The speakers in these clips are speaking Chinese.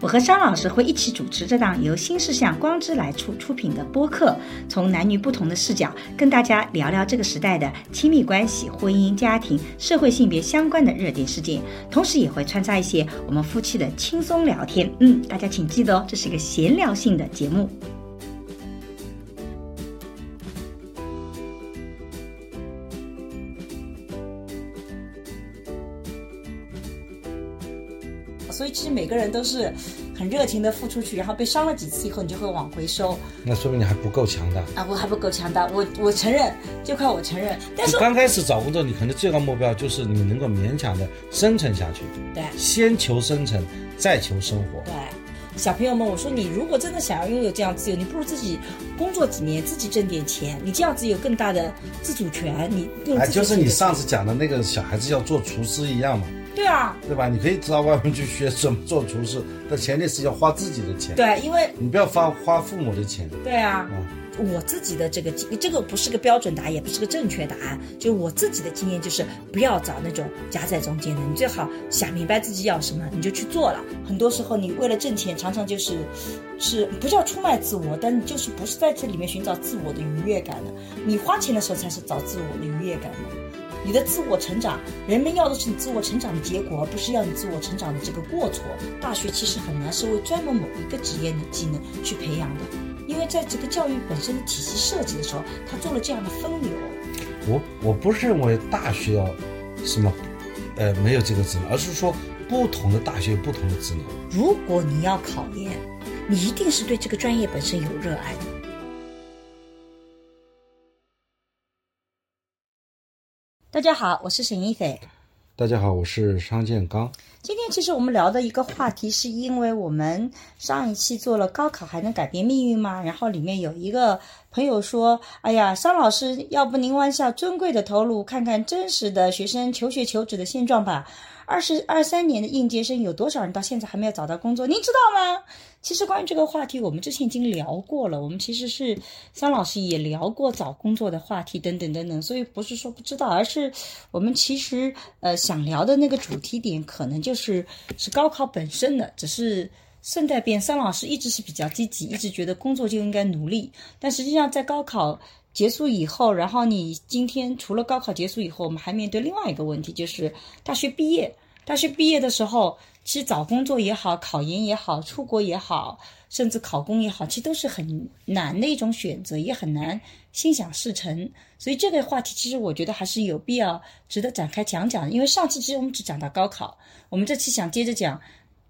我和张老师会一起主持这档由新事项光之来处出品的播客，从男女不同的视角跟大家聊聊这个时代的亲密关系、婚姻、家庭、社会性别相关的热点事件，同时也会穿插一些我们夫妻的轻松聊天。嗯，大家请记得哦，这是一个闲聊性的节目。所以其实每个人都是很热情的付出去，然后被伤了几次以后，你就会往回收。那说明你还不够强大啊！我还不够强大，我我承认，就靠我承认。但是刚开始找工作，你可能最高目标就是你能够勉强的生存下去。对，先求生存，再求生活。对，小朋友们，我说你如果真的想要拥有这样自由，你不如自己工作几年，自己挣点钱，你这样子有更大的自主权。你哎，就是你上次讲的那个小孩子要做厨师一样嘛。对啊，对吧？你可以到外面去学怎么做厨师，但前提是要花自己的钱。对，因为你不要花花父母的钱。对啊，我自己的这个这个不是个标准答案，也不是个正确答案。就我自己的经验就是，不要找那种夹在中间的，你最好想明白自己要什么，你就去做了。很多时候你为了挣钱，常常就是是不叫出卖自我，但你就是不是在这里面寻找自我的愉悦感的。你花钱的时候才是找自我的愉悦感的。你的自我成长，人们要的是你自我成长的结果，而不是要你自我成长的这个过错。大学其实很难是为专门某一个职业的技能去培养的，因为在这个教育本身的体系设计的时候，他做了这样的分流。我我不是认为大学要什么，呃，没有这个职能，而是说不同的大学有不同的职能。如果你要考研，你一定是对这个专业本身有热爱的。大家好，我是沈一斐。大家好，我是商建刚。今天其实我们聊的一个话题，是因为我们上一期做了高考还能改变命运吗？然后里面有一个朋友说：“哎呀，商老师，要不您弯下尊贵的头颅，看看真实的学生求学求职的现状吧。”二十二三年的应届生有多少人到现在还没有找到工作？您知道吗？其实关于这个话题，我们之前已经聊过了。我们其实是桑老师也聊过找工作的话题等等等等，所以不是说不知道，而是我们其实呃想聊的那个主题点，可能就是是高考本身的。只是顺带便，桑老师一直是比较积极，一直觉得工作就应该努力。但实际上在高考结束以后，然后你今天除了高考结束以后，我们还面对另外一个问题，就是大学毕业。大学毕业的时候，其实找工作也好，考研也好，出国也好，甚至考公也好，其实都是很难的一种选择，也很难心想事成。所以这个话题，其实我觉得还是有必要值得展开讲讲。因为上期其实我们只讲到高考，我们这期想接着讲，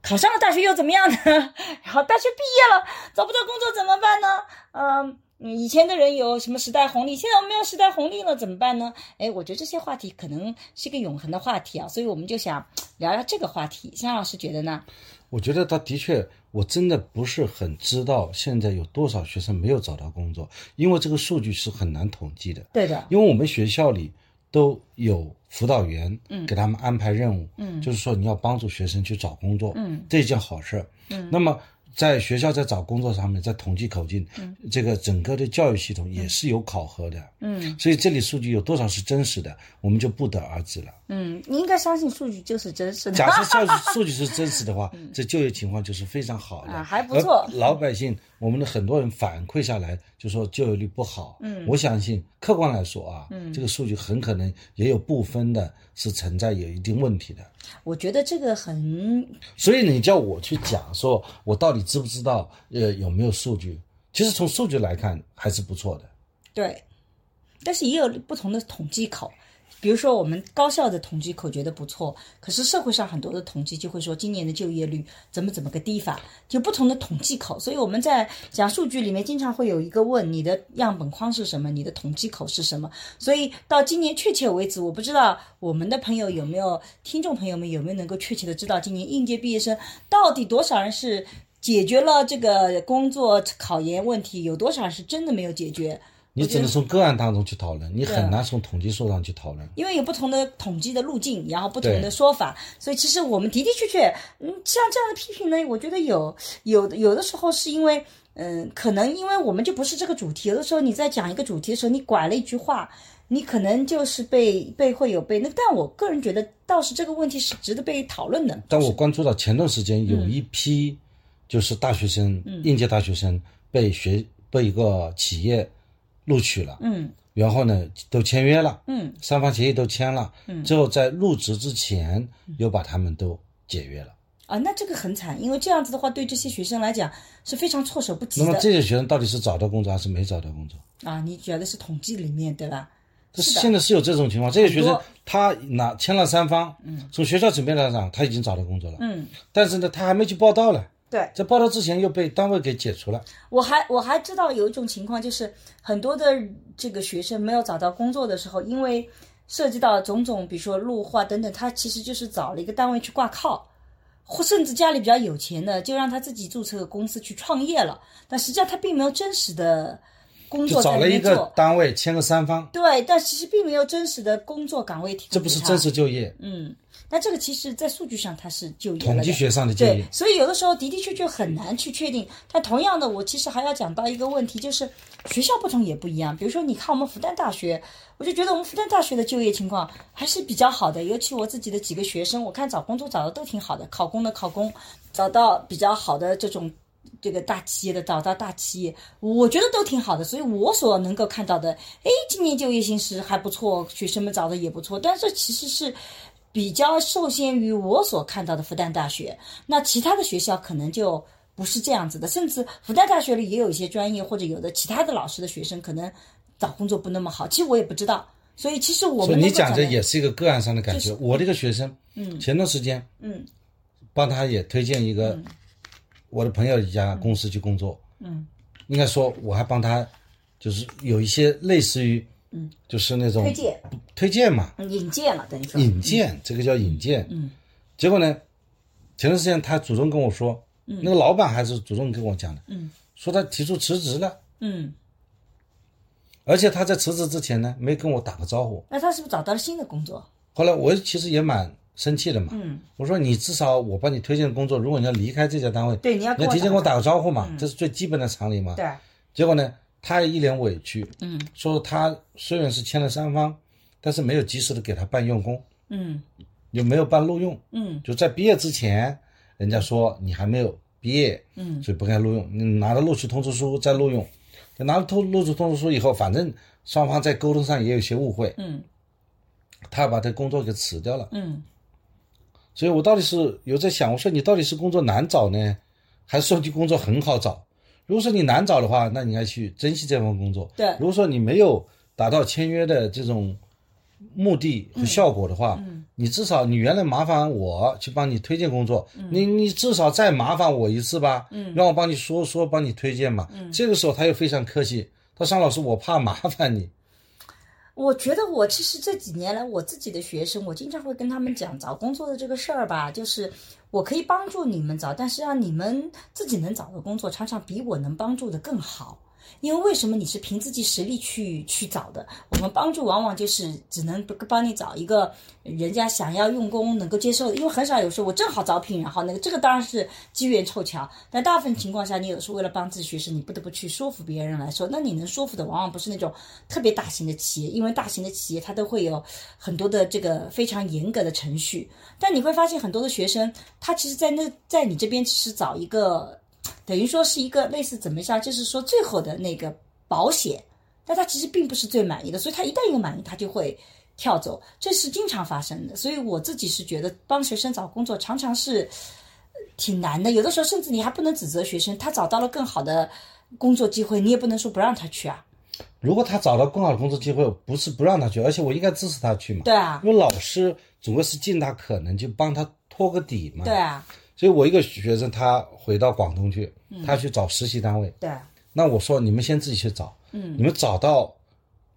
考上了大学又怎么样呢？然后大学毕业了，找不到工作怎么办呢？嗯。嗯，以前的人有什么时代红利？现在我们没有时代红利了，怎么办呢？哎，我觉得这些话题可能是一个永恒的话题啊，所以我们就想聊聊这个话题。向老师觉得呢？我觉得他的确，我真的不是很知道现在有多少学生没有找到工作，因为这个数据是很难统计的。对的，因为我们学校里都有辅导员，嗯，给他们安排任务，嗯，就是说你要帮助学生去找工作，嗯，这一件好事，嗯，那么。在学校在找工作上面，在统计口径，这个整个的教育系统也是有考核的，嗯，所以这里数据有多少是真实的，我们就不得而知了。嗯，你应该相信数据就是真实的。假设数据数据是真实的话，这就业情况就是非常好的，还不错。老百姓，我们的很多人反馈下来就说就业率不好，嗯，我相信客观来说啊，嗯，这个数据很可能也有部分的是存在有一定问题的。我觉得这个很，所以你叫我去讲，说我到底知不知道，呃，有没有数据？其实从数据来看还是不错的。对，但是也有不同的统计口。比如说，我们高校的统计口觉得不错，可是社会上很多的统计就会说今年的就业率怎么怎么个低法，就不同的统计口。所以我们在讲数据里面，经常会有一个问你的样本框是什么，你的统计口是什么。所以到今年确切为止，我不知道我们的朋友有没有听众朋友们有没有能够确切的知道今年应届毕业生到底多少人是解决了这个工作考研问题，有多少人是真的没有解决。你只能从个案当中去讨论，你很难从统计数上去讨论。因为有不同的统计的路径，然后不同的说法，所以其实我们的的确确，嗯，像这样的批评呢，我觉得有有有的时候是因为，嗯，可能因为我们就不是这个主题，有的时候你在讲一个主题的时候，你拐了一句话，你可能就是被被会有被那，但我个人觉得倒是这个问题是值得被讨论的。但我关注到前段时间有一批就是大学生，应届大学生被学被一个企业录取了，嗯。然后呢都签约了，嗯。三方协议都签了，嗯。之后在入职之前又把他们都解约了。啊，那这个很惨，因为这样子的话，对这些学生来讲是非常措手不及的。那么这些学生到底是找到工作还是没找到工作？啊。你觉得是统计里面对吧？这是的。现在是有这种情况，这些学生他拿签了三方，嗯。从学校层面来讲他已经找到工作了，嗯，但是呢他还没去报道呢，对。在报道之前又被单位给解除了。我还我还知道有一种情况，就是很多的这个学生没有找到工作的时候，因为涉及到种种，比如说路化等等，他其实就是找了一个单位去挂靠，或甚至家里比较有钱的，就让他自己注册个公司去创业了。但实际上他并没有真实的工就作找了一个单位签个三方，对，但其实并没有真实的工作岗位提供这不是真实就业，嗯，那这个其实，在数据上它是就业统计学上的就对业，。所以有的时候的的确确很难去确定。但同样的，我其实还要讲到一个问题，就是学校不同也不一样。比如说，你看我们复旦大学，我就觉得我们复旦大学的就业情况还是比较好的。尤其我自己的几个学生，我看找工作找的都挺好的，考公的考公，找到比较好的这种。这个大企业的找到大企业，我觉得都挺好的，所以我所能够看到的，哎，今年就业形势还不错，学生们找的也不错，但是其实是比较受限于我所看到的复旦大学，那其他的学校可能就不是这样子的，甚至复旦大学里也有一些专业或者有的其他的老师的学生可能找工作不那么好，其实我也不知道，所以其实我们你讲这能够找到也是一个个案上的感觉。我这个学生，嗯，前段时间，嗯，帮他也推荐一个我的朋友一家公司去工作，嗯，应该说我还帮他，就是有一些类似于，嗯，就是那种推荐。推荐嘛，嗯引荐了，等于说。引荐，这个叫引荐。嗯，结果呢，前段时间他主动跟我说，嗯，那个老板还是主动跟我讲的，嗯，说他提出辞职了，嗯，而且他在辞职之前呢，没跟我打个招呼。那他是不是找到了新的工作？后来我其实也蛮生气了嘛，嗯，我说你至少我帮你推荐工作，如果你要离开这家单位，对，你要提前跟我打个招呼嘛，这是最基本的常理嘛。对，结果呢，他也一脸委屈，嗯，说他虽然是签了三方，但是没有及时的给他办用工，嗯。又没有办录用，嗯。就在毕业之前，人家说你还没有毕业，嗯，所以不该录用。你拿了录取通知书再录用，拿了通录取通知书以后，反正双方在沟通上也有些误会，嗯。他把这工作给辞掉了。嗯所以我到底是有在想，我说你到底是工作难找呢，还是说你工作很好找？如果说你难找的话，那你应该去珍惜这份工作。对如果说你没有达到签约的这种目的和效果的话，你至少你原来麻烦我去帮你推荐工作，你你至少再麻烦我一次吧，让我帮你说说，帮你推荐嘛。这个时候他又非常客气，他说尚老师，我怕麻烦你。我觉得我其实这几年来，我自己的学生，我经常会跟他们讲找工作的这个事儿吧，就是我可以帮助你们找，但是让你们自己能找到工作，常常比我能帮助的更好。因为为什么你是凭自己实力去去找的？我们帮助往往就是只能帮你找一个人家想要用工能够接受的，因为很少有时候我正好招聘，然后那个这个当然是机缘凑巧，但大部分情况下，你有时候为了帮自己学生，你不得不去说服别人来说，那你能说服的往往不是那种特别大型的企业，因为大型的企业它都会有很多的这个非常严格的程序，但你会发现很多的学生，他其实在那在你这边只是找一个。等于说是一个类似怎么样，就是说最后的那个保险，但他其实并不是最满意的，所以他一旦有满意，他就会跳走，这是经常发生的。所以我自己是觉得帮学生找工作常常是呃挺难的，有的时候甚至你还不能指责学生，他找到了更好的工作机会，你也不能说不让他去啊。如果他找到更好的工作机会，不是不让他去，而且我应该支持他去嘛。对啊，因为老师总归是尽他可能就帮他托个底嘛。对啊，所以我一个学生他回到广东去，他去找实习单位。对。啊，那我说你们先自己去找，嗯，你们找到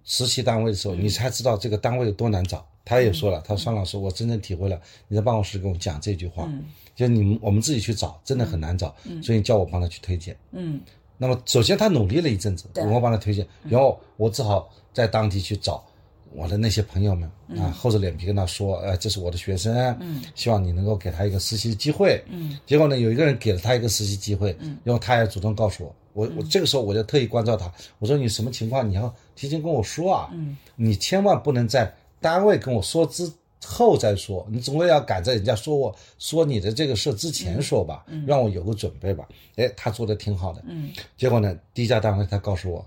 实习单位的时候，你才知道这个单位有多难找。他也说了，他说双老师，我真正体会了你在办公室跟我讲这句话，就你们我们自己去找真的很难找，所以你叫我帮他去推荐。嗯。那么首先他努力了一阵子，对。我帮他推荐，然后我只好在当地去找我的那些朋友们啊，厚着脸皮跟他说，呃，这是我的学生，嗯，希望你能够给他一个实习的机会，嗯，结果呢，有一个人给了他一个实习机会，嗯，然后他也主动告诉我，我我这个时候我就特意关照他，我说你什么情况？你要提前跟我说啊，嗯，你千万不能在单位跟我说之。后再说，你总归要赶在人家说我说你的这个事之前说吧，让我有个准备吧。哎，他做的挺好的，嗯，结果呢，第一家单位他告诉我，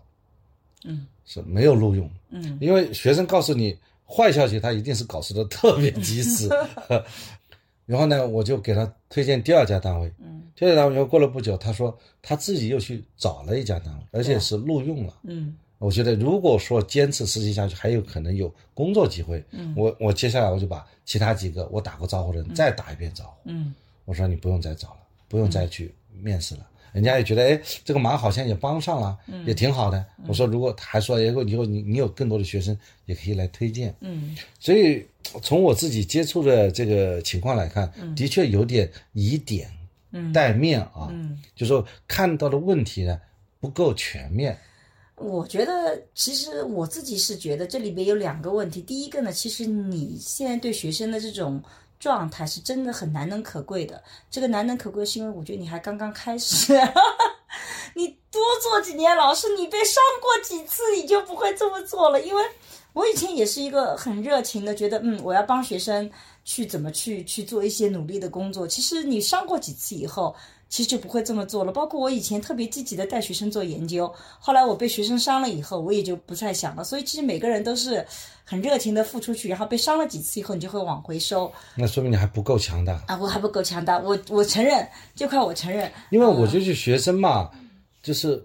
嗯，是没有录用，嗯，因为学生告诉你坏消息，他一定是搞事的特别及时。然后呢，我就给他推荐第二家单位，嗯，第二家单位又过了不久，他说他自己又去找了一家单位，而且是录用了，嗯我觉得如果说坚持实习下去，还有可能有工作机会。嗯我我接下来我就把其他几个我打过招呼的人再打一遍招呼。嗯我说你不用再找了，不用再去面试了。人家也觉得哎，这个忙好像也帮上了，嗯也挺好的。我说如果还说以后以后你你有更多的学生也可以来推荐。嗯所以从我自己接触的这个情况来看，的确有点以点嗯带面啊，嗯，就说看到的问题呢不够全面。我觉得其实我自己是觉得这里边有两个问题。第一个呢，其实你现在对学生的这种状态是真的很难能可贵的。这个难能可贵是因为我觉得你还刚刚开始，你多做几年老师，你被伤过几次，你就不会这么做了。因为我以前也是一个很热情的，觉得嗯，我要帮学生去怎么去去做一些努力的工作。其实你伤过几次以后。其实就不会这么做了。包括我以前特别积极的带学生做研究，后来我被学生伤了以后，我也就不再想了。所以其实每个人都是很热情的付出去，然后被伤了几次以后，你就会往回收。那说明你还不够强大。啊，我还不够强大，我我承认，这块我承认。因为我就是学生嘛，就是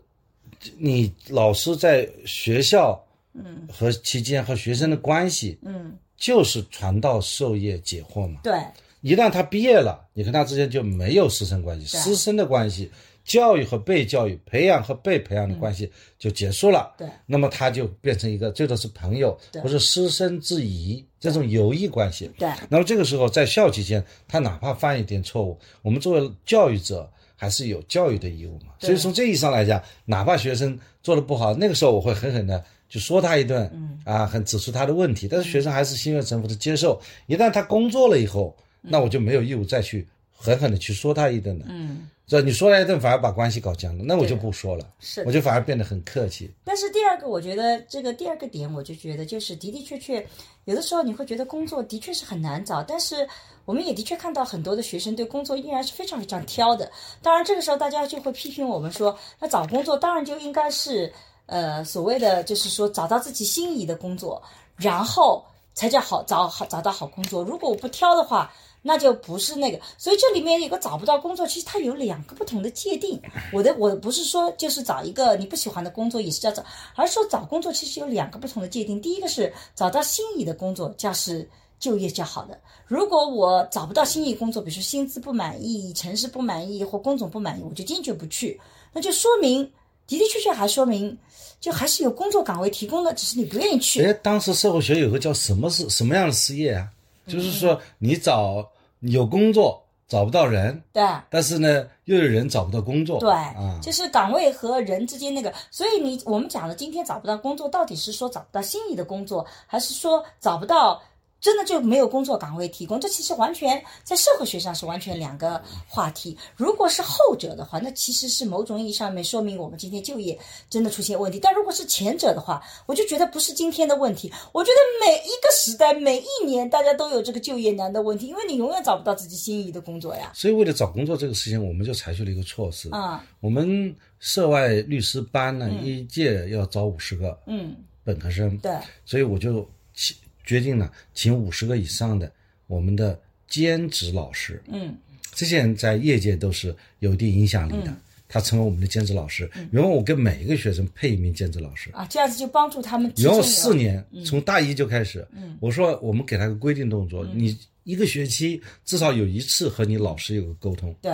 你老师在学校嗯和期间和学生的关系，嗯，就是传道授业解惑嘛。对一旦他毕业了，你跟他之间就没有师生关系，师生的关系，教育和被教育、培养和被培养的关系就结束了。对那么他就变成一个最多是朋友对或者师生之谊这种友谊关系。对那么这个时候在校期间，他哪怕犯一点错误，我们作为教育者还是有教育的义务嘛。所以从这意义上来讲，哪怕学生做的不好，那个时候我会狠狠的就说他一顿，嗯啊，很指出他的问题，但是学生还是心悦诚服的接受。一旦他工作了以后，那我就没有义务再去狠狠的去说他一顿了。嗯，这你说他一顿，反而把关系搞僵了，那我就不说了，是我就反而变得很客气。但是第二个，我觉得这个第二个点，我就觉得就是的的确确，有的时候你会觉得工作的确是很难找，但是我们也的确看到很多的学生对工作依然是非常非常挑的。当然，这个时候大家就会批评我们说，那找工作当然就应该是呃所谓的就是说找到自己心仪的工作，然后才叫好找好找到好工作。如果我不挑的话，那就不是那个，所以这里面有个找不到工作，其实它有两个不同的界定。我的我不是说就是找一个你不喜欢的工作也是叫找，而是说找工作其实有两个不同的界定。第一个是找到心仪的工作，叫是就业较好的。如果我找不到心仪工作，比如说薪资不满意、城市不满意或工种不满意，我就坚决不去，那就说明的的确确还说明就还是有工作岗位提供的，只是你不愿意去。哎，当时社会学有个叫什么是什么样的失业啊？就是说你找有工作找不到人，对。但是呢又有人找不到工作。对，啊，就是岗位和人之间那个，所以你我们讲的今天找不到工作，到底是说找不到心仪的工作，还是说找不到真的就没有工作岗位提供？这其实完全在社会学上是完全两个话题。如果是后者的话，那其实是某种意义上面说明我们今天就业真的出现问题。但如果是前者的话，我就觉得不是今天的问题。我觉得每一个时代、每一年，大家都有这个就业难的问题，因为你永远找不到自己心仪的工作呀。所以为了找工作这个事情，我们就采取了一个措施。啊，我们涉外律师班呢，一届要招五十个嗯，本科生，对，所以我就请决定了，请五十个以上的我们的兼职老师，嗯。这些人在业界都是有一定影响力的，他成为我们的兼职老师。然后我给每一个学生配一名兼职老师，啊，这样子就帮助他们然后四年，从大一就开始，我说我们给他个规定动作，你一个学期至少有一次和你老师有个沟通。对。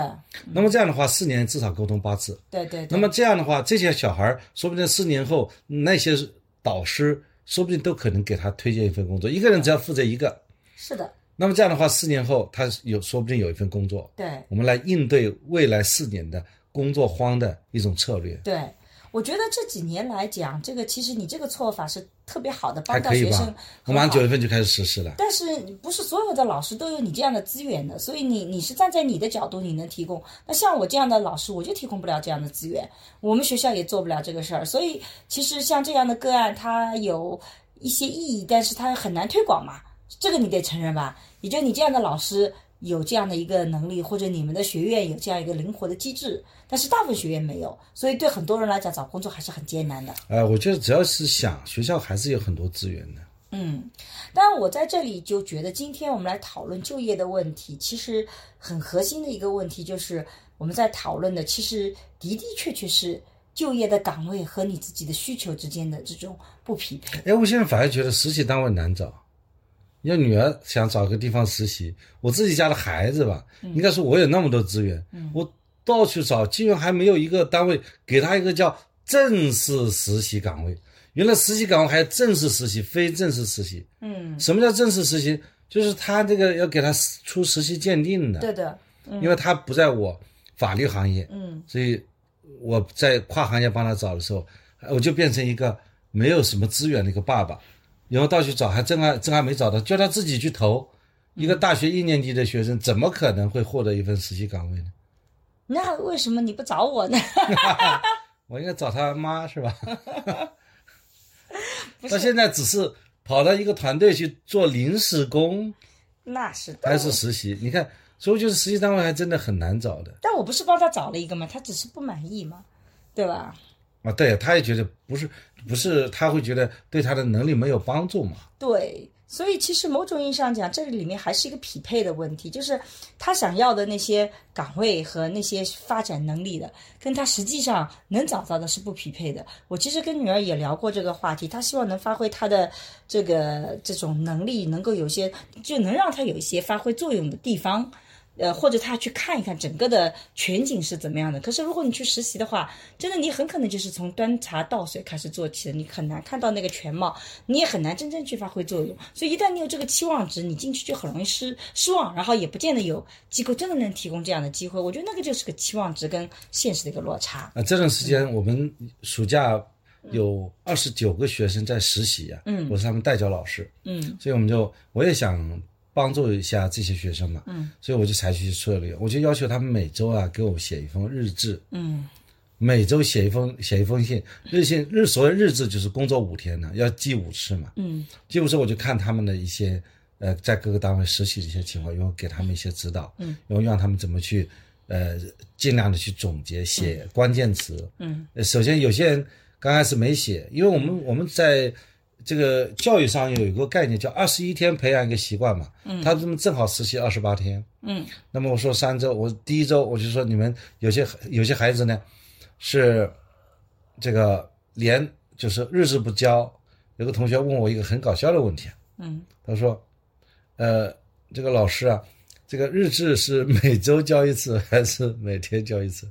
那么这样的话，四年至少沟通八次。对对对，那么这样的话，这些小孩儿说不定四年后，那些导师说不定都可能给他推荐一份工作。一个人只要负责一个，是的，那么这样的话，四年后他有说不定有一份工作。对我们来应对未来四年的工作荒的一种策略。对，我觉得这几年来讲，这个其实你这个做法是特别好的，帮到学生？我马上九月份就开始实施了。但是不是所有的老师都有你这样的资源的，所以你你是站在你的角度，你能提供。那像我这样的老师，我就提供不了这样的资源，我们学校也做不了这个事儿。所以其实像这样的个案，它有一些意义，但是它很难推广嘛，这个你得承认吧？也就你这样的老师有这样的一个能力，或者你们的学院有这样一个灵活的机制，但是大部分学院没有，所以对很多人来讲，找工作还是很艰难的。呃，我觉得只要是想，学校还是有很多资源的。嗯，当然我在这里就觉得，今天我们来讨论就业的问题，其实很核心的一个问题就是我们在讨论的，其实的的确确是就业的岗位和你自己的需求之间的这种不匹配。哎，我现在反而觉得实习单位难找。要女儿想找个地方实习，我自己家的孩子吧，应该说我有那么多资源，我到处找，竟然还没有一个单位给他一个叫正式实习岗位。原来实习岗位还有正式实习、非正式实习。嗯，什么叫正式实习？就是他这个要给他出实习鉴定的，对的，因为他不在我法律行业，嗯所以我在跨行业帮他找的时候，我就变成一个没有什么资源的一个爸爸，然后到处找，还真还真还没找到，叫他自己去投。一个大学一年级的学生，怎么可能会获得一份实习岗位呢？那为什么你不找我呢？我应该找他妈是吧？他现在只是跑到一个团队去做临时工，那是的，还是实习？你看，所以就是实习单位还真的很难找的但我不是帮他找了一个嘛，他只是不满意嘛，对吧？啊。对，他也觉得不是不是，他会觉得对他的能力没有帮助嘛。对，所以其实某种意义上讲，这里面还是一个匹配的问题，就是他想要的那些岗位和那些发展能力的，跟他实际上能找到的是不匹配的。我其实跟女儿也聊过这个话题，她希望能发挥她的这个这种能力，能够有些就能让她有一些发挥作用的地方。呃，或者他去看一看整个的全景是怎么样的。可是如果你去实习的话，真的你很可能就是从端茶倒水开始做起的，你很难看到那个全貌，你也很难真正去发挥作用。所以一旦你有这个期望值，你进去就很容易失失望，然后也不见得有机构真的能提供这样的机会。我觉得那个就是个期望值跟现实的一个落差。啊，这段时间我们暑假有二十九个学生在实习呀、嗯，我是他们代教老师，嗯所以我们就我也想帮助一下这些学生嘛，嗯，所以我就采取策略，我就要求他们每周啊给我写一封日志，嗯。每周写一封写一封信，日信日所谓日志就是工作五天呢，要记五次嘛，嗯。记五次我就看他们的一些呃在各个单位实习的一些情况，然后给他们一些指导，嗯，然后让他们怎么去呃尽量的去总结写关键词，嗯。呃首先有些人刚开始没写，因为我们我们在这个教育上有一个概念叫二十一天培养一个习惯嘛，嗯，他这么正好实习二十八天，嗯。那么我说三周，我第一周我就说你们有些有些孩子呢是这个连就是日志不交，有个同学问我一个很搞笑的问题，嗯。他说，呃，这个老师啊，这个日志是每周交一次还是每天交一次？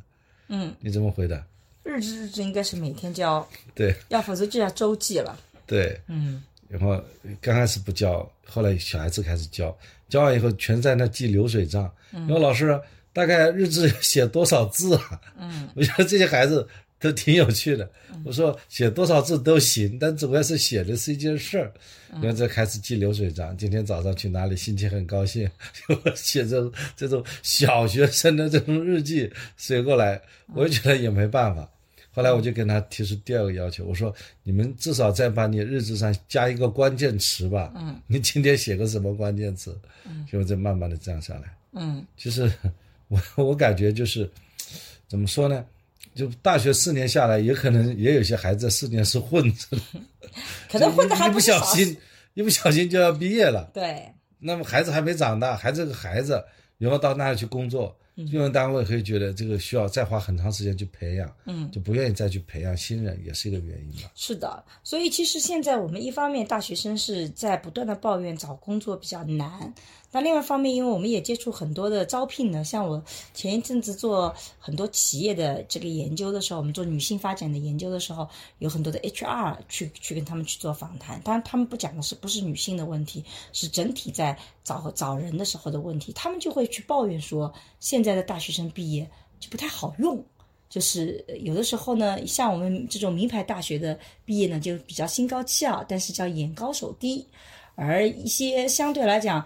嗯，你怎么回答？日志日志应该是每天交，对。要否则就要周记了。对，嗯然后刚开始不教，后来小孩子开始教，教完以后全在那记流水账。然后老师大概日志写多少字啊？嗯，我觉得这些孩子都挺有趣的。我说写多少字都行，但主要是写的是一件事儿。然后就开始记流水账，今天早上去哪里，心情很高兴，就 写这这种小学生的这种日记写过来，我就觉得也没办法。后来我就跟他提出第二个要求，我说你们至少再把你日志上加一个关键词吧。嗯，你今天写个什么关键词？嗯，就再慢慢的这样下来。嗯就是 我我感觉就是怎么说呢？就大学四年下来，也可能也有些孩子四年是混子的，可能混的还一不小心，一不小心就要毕业了。对，那么孩子还没长大，还是个孩子，然后到那里去工作，用人单位会觉得这个需要再花很长时间去培养，嗯，就不愿意再去培养新人，也是一个原因吧。是的，所以其实现在我们一方面大学生是在不断的抱怨找工作比较难，那另外一方面，因为我们也接触很多的招聘的，像我前一阵子做很多企业的这个研究的时候，我们做女性发展的研究的时候，有很多的 HR 去去跟他们去做访谈，当然他们不讲的是不是女性的问题，是整体在找找人的时候的问题，他们就会去抱怨说，现在的大学生毕业就不太好用。就是有的时候呢，像我们这种名牌大学的毕业呢，就比较心高气傲，但是叫眼高手低。而一些相对来讲，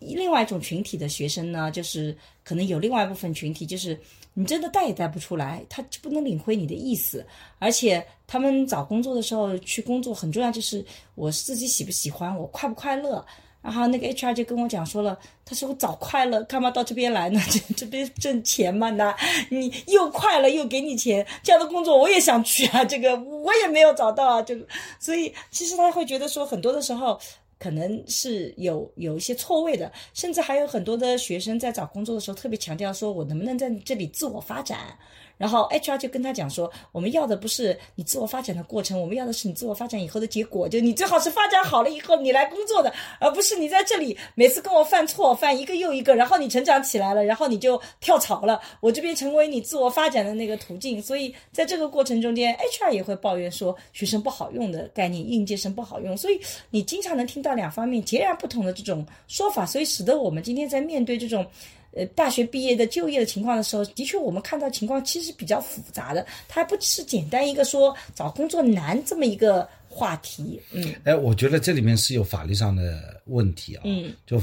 另外一种群体的学生呢，就是可能有另外一部分群体，就是你真的带也带不出来，他就不能领会你的意思。而且他们找工作的时候去工作很重要，就是我自己喜不喜欢，我快不快乐。然后那个 HR 就跟我讲说了，他说我找快乐，干嘛到这边来呢？这这边挣钱嘛，那你又快乐又给你钱，这样的工作我也想去啊。这个我也没有找到啊，这个，所以其实他会觉得说，很多的时候。可能是有有一些错位的，甚至还有很多的学生在找工作的时候特别强调说，我能不能在这里自我发展。然后 HR 就跟他讲说，我们要的不是你自我发展的过程，我们要的是你自我发展以后的结果。就你最好是发展好了以后你来工作的，而不是你在这里每次跟我犯错，犯一个又一个，然后你成长起来了，然后你就跳槽了，我这边成为你自我发展的那个途径。所以在这个过程中间，HR 也会抱怨说学生不好用的概念，应届生不好用。所以你经常能听到两方面截然不同的这种说法，所以使得我们今天在面对这种。呃，大学毕业的就业的情况的时候，的确我们看到情况其实比较复杂的，它不是简单一个说找工作难这么一个话题。嗯，哎，我觉得这里面是有法律上的问题啊。嗯，就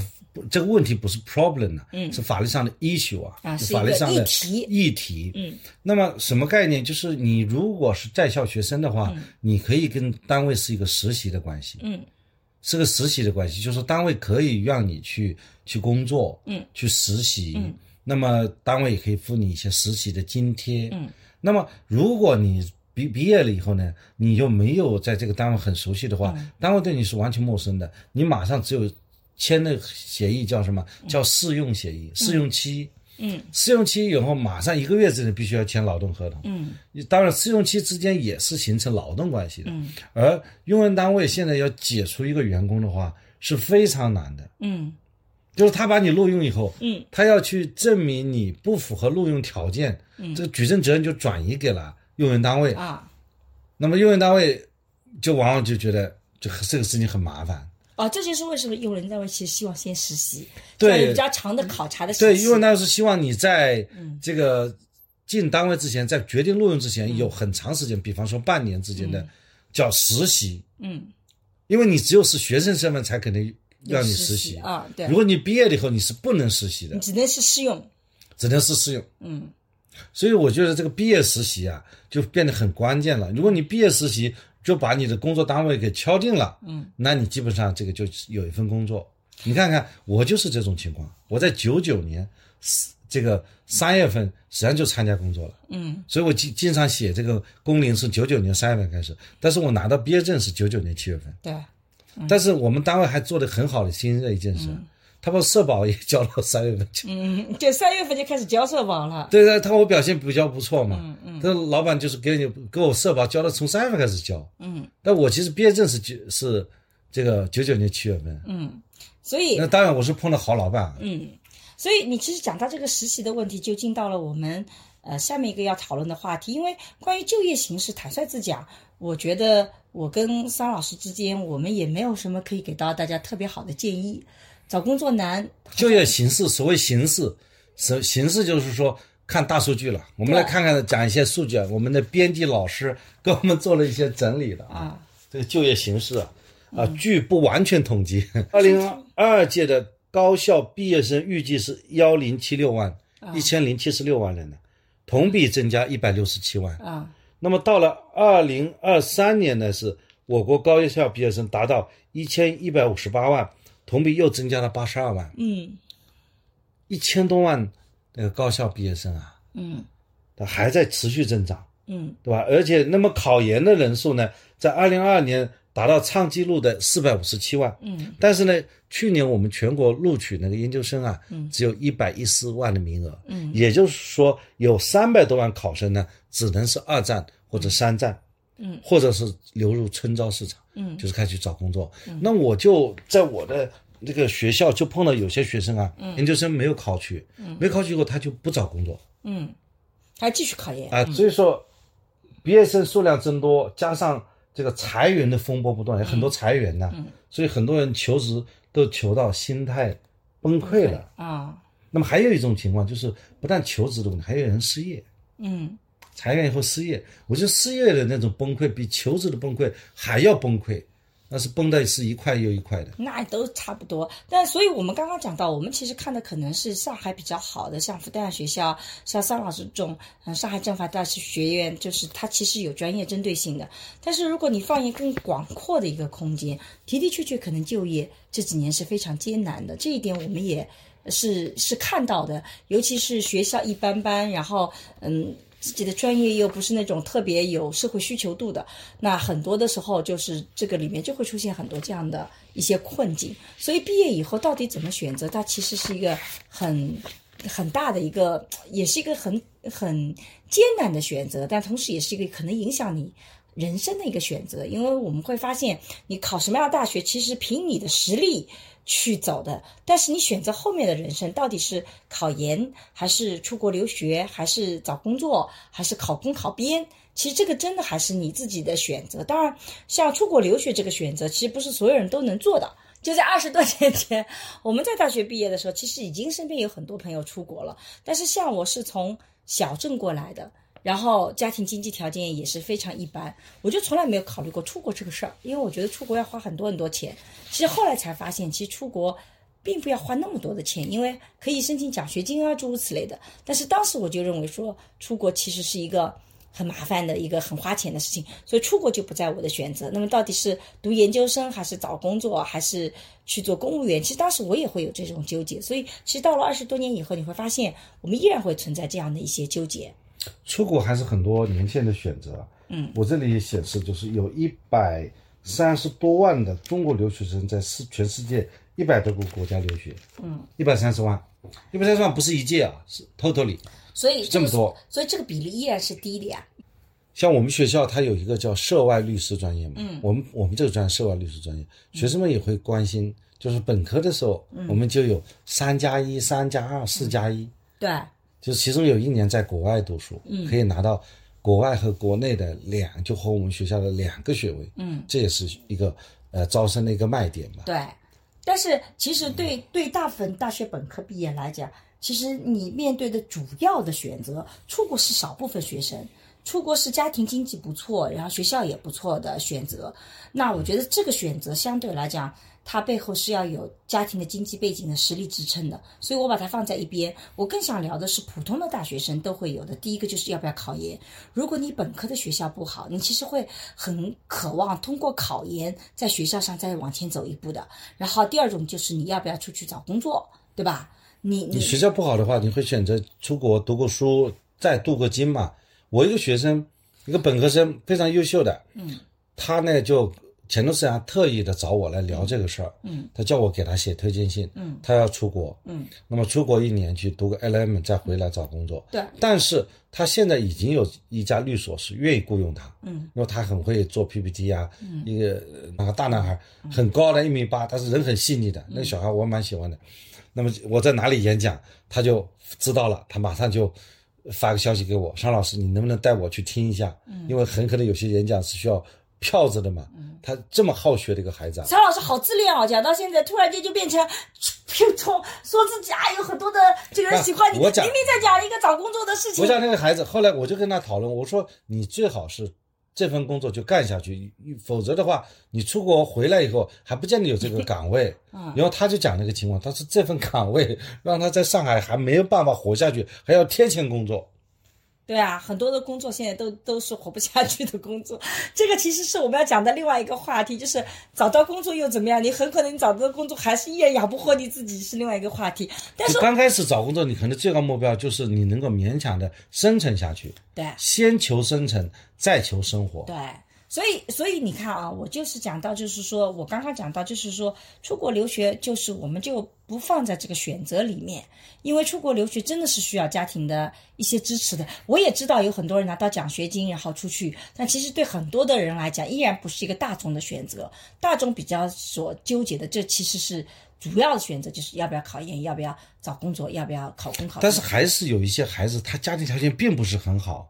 这个问题不是 problem 呢，嗯，是法律上的 issue 啊，啊，法律上的议题。议题。嗯，那么什么概念？就是你如果是在校学生的话，你可以跟单位是一个实习的关系。嗯。是个实习的关系，就是单位可以让你去去工作，嗯，去实习，嗯，那么单位也可以付你一些实习的津贴，嗯，那么如果你毕毕业了以后呢，你又没有在这个单位很熟悉的话，单位对你是完全陌生的，你马上只有签的协议叫什么？叫试用协议，试用期。嗯，试用期以后马上一个月之内必须要签劳动合同。嗯，当然试用期之间也是形成劳动关系的。嗯，而用人单位现在要解除一个员工的话是非常难的。嗯，就是他把你录用以后，嗯，他要去证明你不符合录用条件，嗯，这个举证责任就转移给了用人单位啊。那么用人单位就往往就觉得就这个事情很麻烦。啊，这就是为什么用人单位其实希望先实习，对比较长的考察的时对，期。用人单位是希望你在这个进单位之前，在决定录用之前，有很长时间，比方说半年之间的叫实习。嗯，因为你只有是学生身份才可能让你实习啊。对，如果你毕业了以后，你是不能实习的你，只能是试用。只能是试用。嗯，所以我觉得这个毕业实习啊，就变得很关键了。如果你毕业实习，就把你的工作单位给敲定了，嗯，那你基本上这个就有一份工作。你看看，我就是这种情况。我在九九年这个三月份实际上就参加工作了，嗯，所以我经经常写这个工龄是九九年三月份开始，但是我拿到毕业证是九九年七月份。对，但是我们单位还做的很好的新的一件事，他把社保也交到三月份去。嗯，就三月份就开始交社保了。对对，他我表现比较不错嘛，嗯嗯这老板就是给你给我社保交了，从三月份开始交，嗯但我其实毕业证是九是这个九九年七月份，嗯，所以那当然我是碰到好老板，嗯，所以你其实讲到这个实习的问题，就进到了我们呃下面一个要讨论的话题。因为关于就业形势，坦率自讲，我觉得我跟桑老师之间，我们也没有什么可以给到大家特别好的建议。找工作难，就业形势，所谓形势，形形势就是说看大数据了。我们来看看讲一些数据啊，我们的编辑老师给我们做了一些整理的啊，这个就业形势啊，啊，据不完全统计，二零二二届的高校毕业生预计是幺零七六万，一千零七十六万人呢，同比增加一百六十七万。啊，那么到了二零二三年呢，是我国高校毕业生达到一千一百五十八万，同比又增加了八十二万，嗯。一千多万那个高校毕业生啊，嗯。它还在持续增长，嗯。对吧？而且那么考研的人数呢，在二零二二年达到创纪录的四百五十七万，嗯。但是呢，去年我们全国录取那个研究生啊，嗯。只有一百一十万的名额，嗯。也就是说有三百多万考生呢，只能是二战或者三战，嗯。或者是流入春招市场，嗯。就是开始找工作。那我就在我的那个学校就碰到有些学生啊，研究生没有考取，嗯。没考取以后他就不找工作。嗯，还继续考研。啊，所以说毕业生数量增多，加上这个裁员的风波不断，有很多裁员呐、所以很多人求职都求到心态崩溃了。啊，那么还有一种情况就是，不但求职的问题，还有人失业。嗯，裁员以后失业，我觉得失业的那种崩溃比求职的崩溃还要崩溃。那是崩的是一块又一块的，那都差不多。但所以我们刚刚讲到，我们其实看的可能是上海比较好的，像复旦学校，像桑老师这种，嗯，上海政法大学院，就是它其实有专业针对性的。但是如果你放眼更广阔的一个空间，的的确确可能就业这几年是非常艰难的。这一点我们也是是看到的，尤其是学校一般般，然后嗯。自己的专业又不是那种特别有社会需求度的，那很多的时候就是这个里面就会出现很多这样的一些困境。所以毕业以后到底怎么选择，它其实是一个很很大的一个，也是一个很很艰难的选择，但同时也是一个可能影响你人生的一个选择。因为我们会发现，你考什么样的大学，其实凭你的实力。去走的，但是你选择后面的人生，到底是考研，还是出国留学，还是找工作，还是考公考编？其实这个真的还是你自己的选择。当然，像出国留学这个选择，其实不是所有人都能做的。就在二十多年前，我们在大学毕业的时候，其实已经身边有很多朋友出国了。但是像我是从小镇过来的。然后家庭经济条件也是非常一般，我就从来没有考虑过出国这个事儿，因为我觉得出国要花很多很多钱。其实后来才发现，其实出国并不要花那么多的钱，因为可以申请奖学金啊，诸如此类的。但是当时我就认为说，出国其实是一个很麻烦的一个很花钱的事情，所以出国就不在我的选择。那么到底是读研究生，还是找工作，还是去做公务员？其实当时我也会有这种纠结。所以其实到了二十多年以后，你会发现，我们依然会存在这样的一些纠结。出国还是很多年轻人的选择。嗯，我这里显示就是有一百三十多万的中国留学生在世全世界一百多个国家留学。嗯，一百三十万，一百三十万不是一届啊，是 totally。所以这么多，所以这个比例依然是低的呀。像我们学校，它有一个叫涉外律师专业嘛。嗯，我们我们这个专业涉外律师专业，学生们也会关心，就是本科的时候，我们就有三加一、三加二、四加一。对。就是其中有一年在国外读书，嗯，可以拿到国外和国内的两，就和我们学校的两个学位，嗯，这也是一个呃招生的一个卖点吧。对，但是其实对对大部分大学本科毕业来讲，其实你面对的主要的选择，出国是少部分学生，出国是家庭经济不错，然后学校也不错的选择。那我觉得这个选择相对来讲。它背后是要有家庭的经济背景的实力支撑的，所以我把它放在一边。我更想聊的是普通的大学生都会有的。第一个就是要不要考研。如果你本科的学校不好，你其实会很渴望通过考研在学校上再往前走一步的。然后第二种就是你要不要出去找工作，对吧？你你学校不好的话，你会选择出国读过书再镀个金嘛？我一个学生，一个本科生非常优秀的，嗯，他呢就。前段时间特意的找我来聊这个事儿，嗯，他叫我给他写推荐信，嗯，他要出国，嗯，那么出国一年去读个 LM 再回来找工作，对，但是他现在已经有一家律所是愿意雇佣他，嗯，因为他很会做 PPT 啊，嗯，一个那个大男孩，很高的一米八，但是人很细腻的，那个小孩我蛮喜欢的，那么我在哪里演讲，他就知道了，他马上就发个消息给我，商老师，你能不能带我去听一下？嗯，因为很可能有些演讲是需要。票子的嘛，他这么好学的一个孩子，曹老师好自恋哦，讲到现在突然间就变成，从说自己啊有很多的这个人喜欢你，明明在讲一个找工作的事情。我讲那个孩子，后来我就跟他讨论，我说你最好是这份工作就干下去，否则的话，你出国回来以后还不见得有这个岗位。然后他就讲那个情况，他说这份岗位让他在上海还没有办法活下去，还要天天工作。对啊，很多的工作现在都都是活不下去的工作，这个其实是我们要讲的另外一个话题，就是找到工作又怎么样？你很可能你找到的工作还是依然养不活你自己，是另外一个话题。但是刚开始找工作，你可能最高目标就是你能够勉强的生存下去。对，先求生存，再求生活。对。所以，所以你看啊，我就是讲到，就是说我刚刚讲到，就是说出国留学，就是我们就不放在这个选择里面，因为出国留学真的是需要家庭的一些支持的。我也知道有很多人拿到奖学金然后出去，但其实对很多的人来讲，依然不是一个大众的选择。大众比较所纠结的，这其实是主要的选择，就是要不要考研，要不要找工作，要不要考公考。但是还是有一些孩子，他家庭条件并不是很好，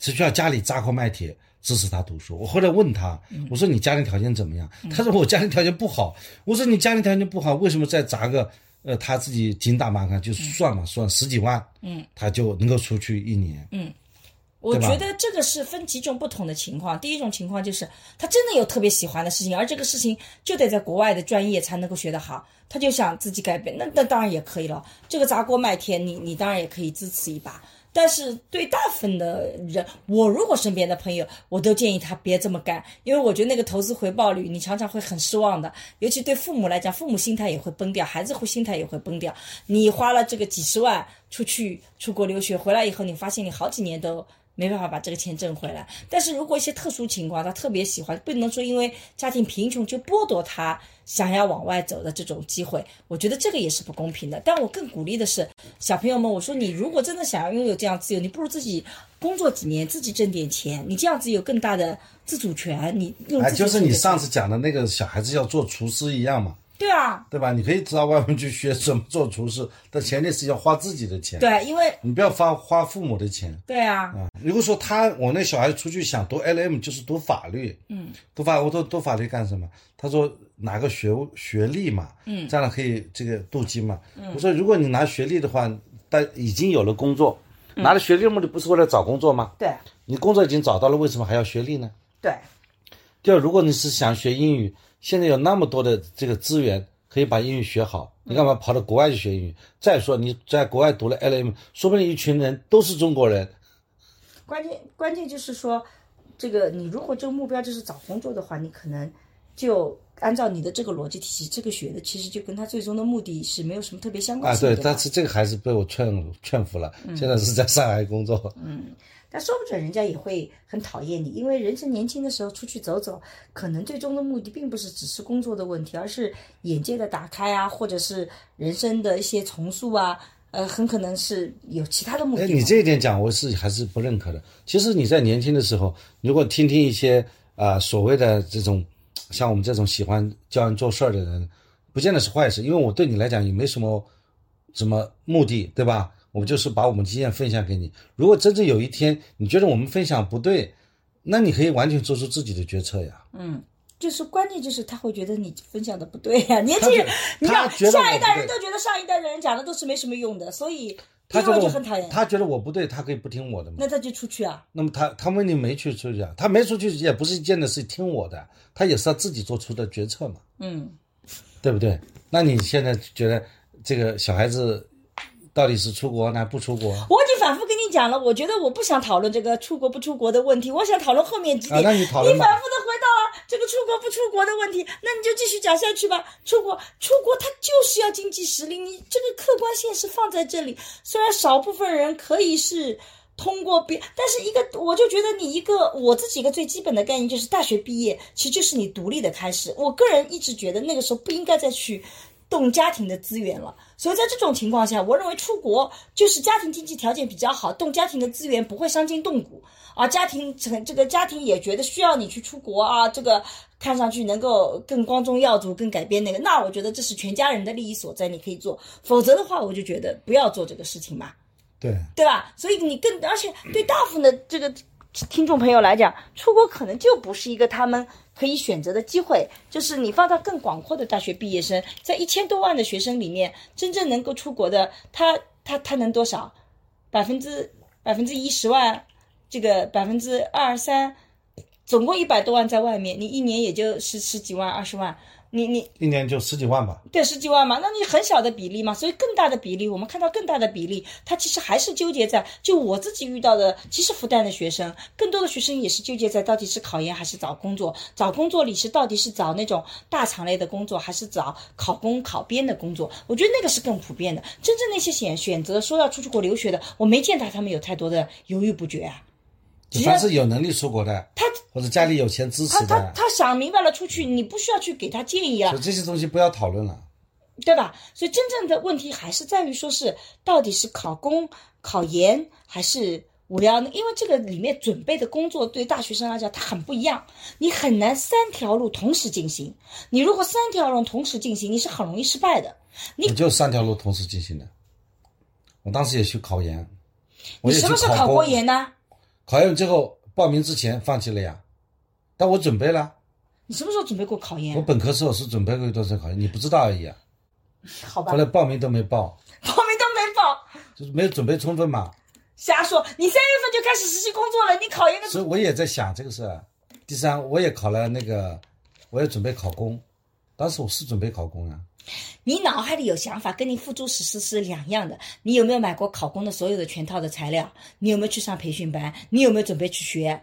只需要家里砸锅卖铁。支持他读书。我后来问他，我说你家庭条件怎么样？他说我家庭条件不好。我说你家庭条件不好，为什么再砸个呃他自己精打满算就算嘛，算十几万，嗯，他就能够出去一年。嗯，我觉得这个是分几种不同的情况。第一种情况就是他真的有特别喜欢的事情，而这个事情就得在国外的专业才能够学得好，他就想自己改变，那那当然也可以了。这个砸锅卖铁，你你当然也可以支持一把。但是对大部分的人，我如果身边的朋友，我都建议他别这么干，因为我觉得那个投资回报率，你常常会很失望的。尤其对父母来讲，父母心态也会崩掉，孩子会心态也会崩掉。你花了这个几十万出去出国留学，回来以后，你发现你好几年都。没办法把这个钱挣回来，但是如果一些特殊情况，他特别喜欢，不能说因为家庭贫穷就剥夺他想要往外走的这种机会，我觉得这个也是不公平的。但我更鼓励的是小朋友们，我说你如果真的想要拥有这样自由，你不如自己工作几年，自己挣点钱，你这样子有更大的自主权。你哎，就是你上次讲的那个小孩子要做厨师一样嘛。对啊，对吧？你可以到外面去学怎么做厨师，但前提是要花自己的钱。对，因为你不要花花父母的钱。对啊，啊，如果说他我那小孩出去想读 L M，就是读法律。嗯，读法我说读法律干什么？他说拿个学学历嘛，嗯，这样可以这个镀金嘛。我说如果你拿学历的话，但已经有了工作，拿了学历的目的不是为了找工作吗？对，你工作已经找到了，为什么还要学历呢？对，第二，如果你是想学英语，现在有那么多的这个资源。可以把英语学好，你干嘛跑到国外去学英语？再说你在国外读了 L M，说不定一群人都是中国人。关键关键就是说，这个你如果这个目标就是找工作的话，你可能就按照你的这个逻辑体系，这个学的其实就跟他最终的目的是没有什么特别相关性的。啊，对，但是这个还是被我劝 劝服了。现在是在上海工作。嗯。但说不准人家也会很讨厌你，因为人生年轻的时候出去走走，可能最终的目的并不是只是工作的问题，而是眼界的打开啊，或者是人生的一些重塑啊，呃，很可能是有其他的目的。你这一点讲，我是还是不认可的。其实你在年轻的时候，如果听听一些啊所谓的这种像我们这种喜欢教人做事儿的人，不见得是坏事，因为我对你来讲也没什么什么目的，对吧？我们就是把我们经验分享给你。如果真正有一天你觉得我们分享不对，那你可以完全做出自己的决策呀。嗯，就是关键就是他会觉得你分享的不对呀。年轻人，你看下一代人都觉得上一代的人讲的都是没什么用的，所以他就很讨厌。他觉得我不对，他可以不听我的嘛。那他就出去啊。那么他他问你没去出去啊，他没出去也不是一件的是听我的，他也是他自己做出的决策嘛。嗯，对不对？那你现在觉得这个小孩子？到底是出国呢，不出国？我已经反复跟你讲了，我觉得我不想讨论这个出国不出国的问题，我想讨论后面几点。那你讨论你反复的回到了这个出国不出国的问题，那你就继续讲下去吧。出国，出国，他就是要经济实力，你这个客观现实放在这里。虽然少部分人可以是通过别，但是一个，我就觉得你一个我自己一个最基本的概念就是大学毕业，其实就是你独立的开始。我个人一直觉得那个时候不应该再去。动家庭的资源了，所以在这种情况下，我认为出国就是家庭经济条件比较好，动家庭的资源不会伤筋动骨啊。家庭成这个家庭也觉得需要你去出国啊，这个看上去能够更光宗耀祖、更改变那个，那我觉得这是全家人的利益所在，你可以做。否则的话，我就觉得不要做这个事情嘛。对，对吧？所以你更而且对大部分的这个听众朋友来讲，出国可能就不是一个他们。可以选择的机会，就是你放到更广阔的大学毕业生，在一千多万的学生里面，真正能够出国的，他他他能多少？百分之百分之一十万，这个百分之二三，总共一百多万在外面，你一年也就十十几万、二十万。你你一年就十几万吧？对，十几万嘛，那你很小的比例嘛，所以更大的比例，我们看到更大的比例，他其实还是纠结在，就我自己遇到的，其实复旦的学生，更多的学生也是纠结在到底是考研还是找工作，找工作里是到底是找那种大厂类的工作，还是找考公考编的工作？我觉得那个是更普遍的。真正那些选选择说要出去国留学的，我没见到他们有太多的犹豫不决啊。凡是有能力出国的，他或者家里有钱支持的，他他他想明白了出去，你不需要去给他建议了。所以这些东西不要讨论了，对吧？所以真正的问题还是在于说是到底是考公、考研还是无聊呢，因为这个里面准备的工作对大学生来讲它很不一样，你很难三条路同时进行。你如果三条路同时进行，你是很容易失败的。你就三条路同时进行的，我当时也去考研，你什么时候考过研呢？考研之后报名之前放弃了呀，但我准备了。你什么时候准备过考研？我本科时候是准备过一段时间考研，你不知道而已啊。好吧。后来报名都没报。报名都没报。就是没有准备充分嘛。瞎说！你三月份就开始实习工作了，你考研的所以我也在想这个事。第三，我也考了那个，我也准备考公。当时我是准备考公啊。你脑海里有想法，跟你付诸实施是两样的。你有没有买过考公的所有的全套的材料？你有没有去上培训班？你有没有准备去学？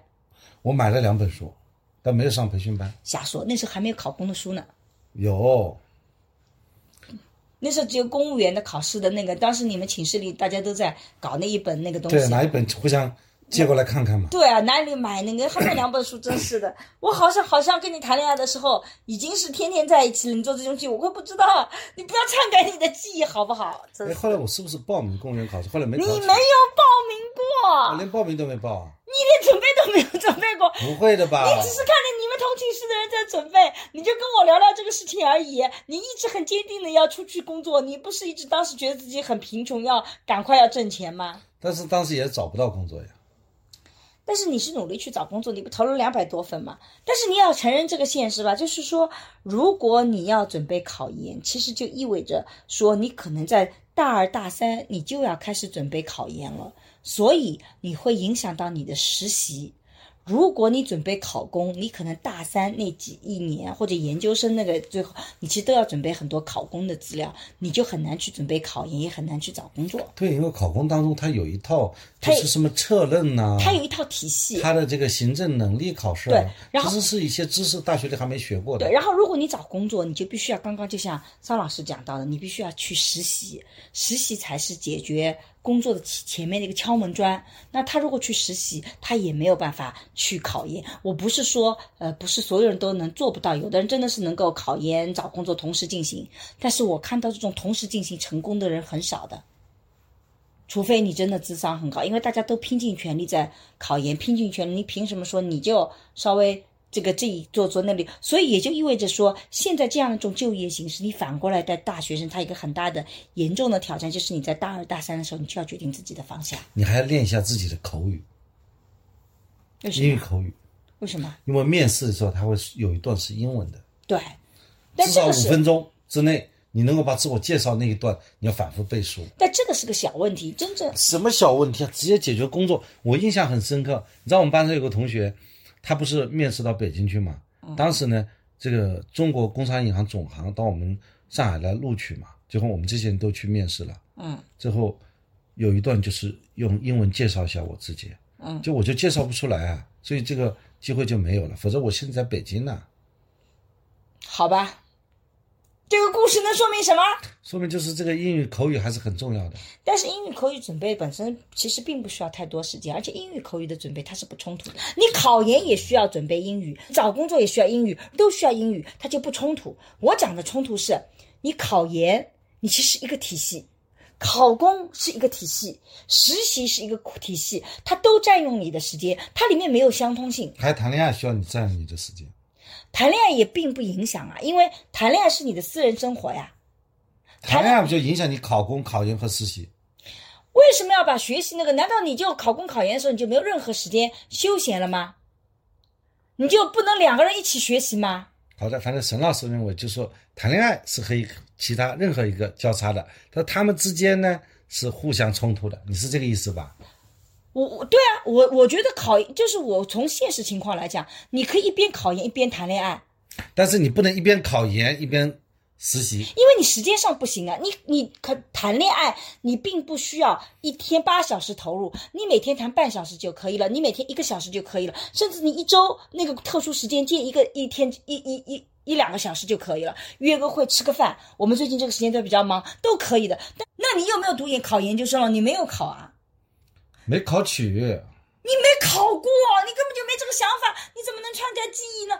我买了两本书，但没有上培训班。瞎说！那时候还没有考公的书呢。有。那时候只有公务员的考试的那个，当时你们寝室里大家都在搞那一本那个东西。对，拿一本互相借过来看看嘛。对啊，哪里买那个？还买两本书，真是的。我好像好像跟你谈恋爱的时候已经是天天在一起了，你做这种记，我会不知道。你不要篡改你的记忆好不好？哎，后来我是不是报名公务员考试？后来没。你没有报名过。我连报名都没报。你连准备都没有准备过。不会的吧？你只是看着你们同寝室的人在准备，你就跟我聊聊这个事情而已。你一直很坚定的要出去工作，你不是一直当时觉得自己很贫穷，要赶快要挣钱吗？但是当时也找不到工作呀。但是你是努力去找工作，你不投了两百多份吗？但是你要承认这个现实吧，就是说，如果你要准备考研，其实就意味着说你可能在大二大三你就要开始准备考研了，所以你会影响到你的实习。如果你准备考公，你可能大三那几一年或者研究生那个最后，你其实都要准备很多考公的资料，你就很难去准备考研，也很难去找工作。对，因为考公当中它有一套，就是什么测论呐，它有一套体系，它的这个行政能力考试，对，然后其实是一些知识大学里还没学过的。对，然后如果你找工作，你就必须要刚刚就像张老师讲到的，你必须要去实习，实习才是解决。工作的前前面的一个敲门砖，那他如果去实习，他也没有办法去考研。我不是说，呃，不是所有人都能做不到，有的人真的是能够考研找工作同时进行。但是我看到这种同时进行成功的人很少的，除非你真的智商很高，因为大家都拼尽全力在考研，拼尽全力，你凭什么说你就稍微？这个这一做做那里，所以也就意味着说，现在这样一种就业形势，你反过来带大学生，他一个很大的严重的挑战，就是你在大二大三的时候，你就要决定自己的方向。你还要练一下自己的口语，英语口语。为什么？因为面试的时候他会有一段是英文的。对。至少五分钟之内，你能够把自我介绍那一段，你要反复背书。但这个是个小问题，真正什么小问题啊？直接解决工作。我印象很深刻，你知道我们班上有个同学。他不是面试到北京去嘛？当时呢，这个中国工商银行总行到我们上海来录取嘛，最后我们这些人都去面试了。嗯，最后有一段就是用英文介绍一下我自己。嗯，就我就介绍不出来啊，所以这个机会就没有了。否则我现在在北京呢。好吧。这个故事能说明什么？说明就是这个英语口语还是很重要的。但是英语口语准备本身其实并不需要太多时间，而且英语口语的准备它是不冲突的。你考研也需要准备英语，找工作也需要英语，都需要英语，它就不冲突。我讲的冲突是，你考研你其实一个体系，考公是一个体系，实习是一个体系，它都占用你的时间，它里面没有相通性。还谈恋爱需要你占用你的时间。谈恋爱也并不影响啊，因为谈恋爱是你的私人生活呀。谈恋爱不就影响你考公、考研和实习？为什么要把学习那个？难道你就考公、考研的时候你就没有任何时间休闲了吗？你就不能两个人一起学习吗？好的，反正沈老师认为，就是说谈恋爱是和其他任何一个交叉的，但他们之间呢是互相冲突的，你是这个意思吧？我我对啊，我我觉得考就是我从现实情况来讲，你可以一边考研一边谈恋爱，但是你不能一边考研一边实习，因为你时间上不行啊。你你可谈恋爱，你并不需要一天八小时投入，你每天谈半小时就可以了，你每天一个小时就可以了，甚至你一周那个特殊时间见一个一天一一一一两个小时就可以了，约个会吃个饭，我们最近这个时间段比较忙，都可以的。但那你有没有读研考研究生了？你没有考啊？没考取，你没考过，你根本就没这个想法，你怎么能篡改记忆呢？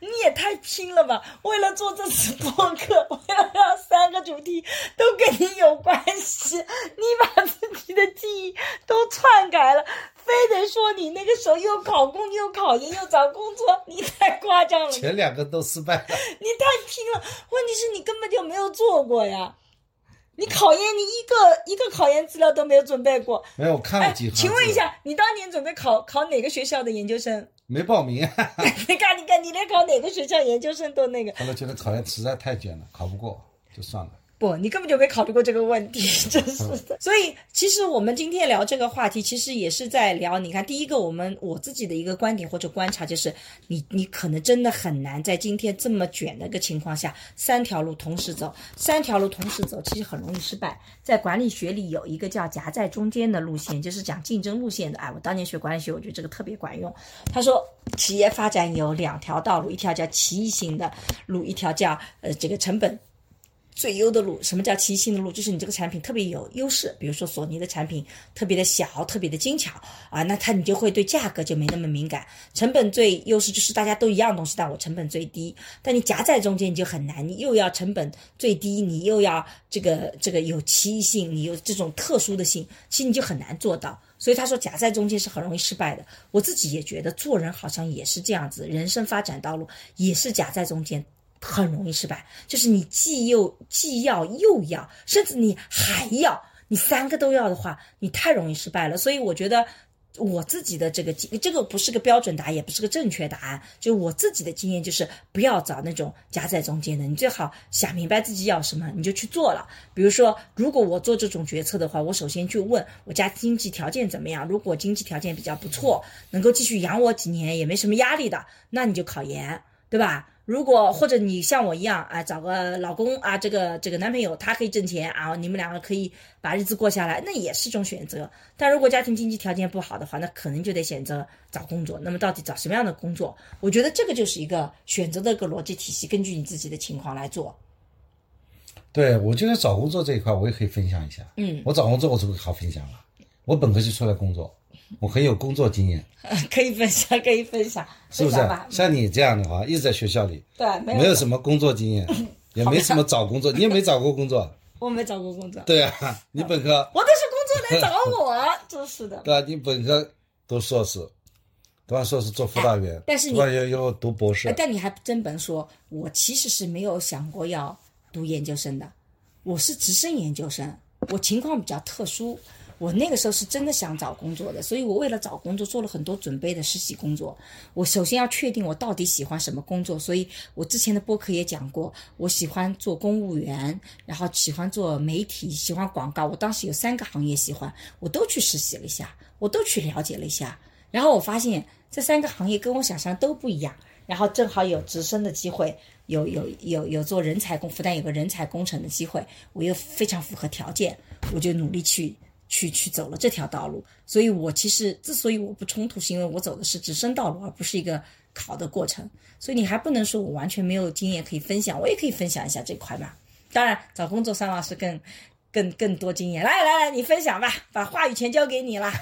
你也太拼了吧！为了做这次播客，为了让三个主题都跟你有关系，你把自己的记忆都篡改了，非得说你那个时候又考公又考研又找工作，你太夸张了。前两个都失败了，你太拼了。问题是你根本就没有做过呀。你考研，你一个一个考研资料都没有准备过。没有我看了几。请问一下，你当年准备考考哪个学校的研究生？没报名。你看，你看，你连考哪个学校研究生都那个。后来觉得考研实在太卷了，考不过就算了。不，你根本就没考虑过这个问题，真是的。所以，其实我们今天聊这个话题，其实也是在聊。你看，第一个，我们我自己的一个观点或者观察，就是你你可能真的很难在今天这么卷的一个情况下，三条路同时走，三条路同时走，其实很容易失败。在管理学里有一个叫夹在中间的路线，就是讲竞争路线的。哎，我当年学管理学，我觉得这个特别管用。他说，企业发展有两条道路，一条叫奇异型的路，一条叫呃这个成本。最优的路，什么叫奇性的路？就是你这个产品特别有优势，比如说索尼的产品特别的小，特别的精巧啊，那它你就会对价格就没那么敏感。成本最优势就是大家都一样东西，但我成本最低。但你夹在中间你就很难，你又要成本最低，你又要这个这个有奇异性，你有这种特殊的性，其实你就很难做到。所以他说夹在中间是很容易失败的。我自己也觉得做人好像也是这样子，人生发展道路也是夹在中间。很容易失败，就是你既又既要又要，甚至你还要，你三个都要的话，你太容易失败了。所以我觉得我自己的这个，这个不是个标准答案，也不是个正确答案。就我自己的经验，就是不要找那种夹在中间的，你最好想明白自己要什么，你就去做了。比如说，如果我做这种决策的话，我首先去问我家经济条件怎么样。如果经济条件比较不错，能够继续养我几年，也没什么压力的，那你就考研，对吧？如果或者你像我一样啊，找个老公啊，这个这个男朋友，他可以挣钱啊，你们两个可以把日子过下来，那也是一种选择。但如果家庭经济条件不好的话，那可能就得选择找工作。那么到底找什么样的工作？我觉得这个就是一个选择的一个逻辑体系，根据你自己的情况来做。对，我觉得找工作这一块，我也可以分享一下。嗯，我找工作我是不是好分享了。我本科就出来工作。我很有工作经验，可以分享，可以分享，是不是？像你这样的话，一直在学校里，对，没有什么工作经验，也没什么找工作，你也没找过工作，我没找过工作，对啊，你本科，我都是工作来找我，真是的，对啊，你本科读硕士，读完硕士做辅导员，但是你又又读博士，但你还真本说，我其实是没有想过要读研究生的，我是直升研究生，我情况比较特殊。我那个时候是真的想找工作的，所以我为了找工作做了很多准备的实习工作。我首先要确定我到底喜欢什么工作，所以我之前的播客也讲过，我喜欢做公务员，然后喜欢做媒体，喜欢广告。我当时有三个行业喜欢，我都去实习了一下，我都去了解了一下，然后我发现这三个行业跟我想象都不一样。然后正好有直升的机会，有有有有做人才工，复旦有个人才工程的机会，我又非常符合条件，我就努力去。去去走了这条道路，所以我其实之所以我不冲突，是因为我走的是直升道路，而不是一个考的过程。所以你还不能说我完全没有经验可以分享，我也可以分享一下这块嘛。当然，找工作三老师更更更多经验，来来来，你分享吧，把话语权交给你了。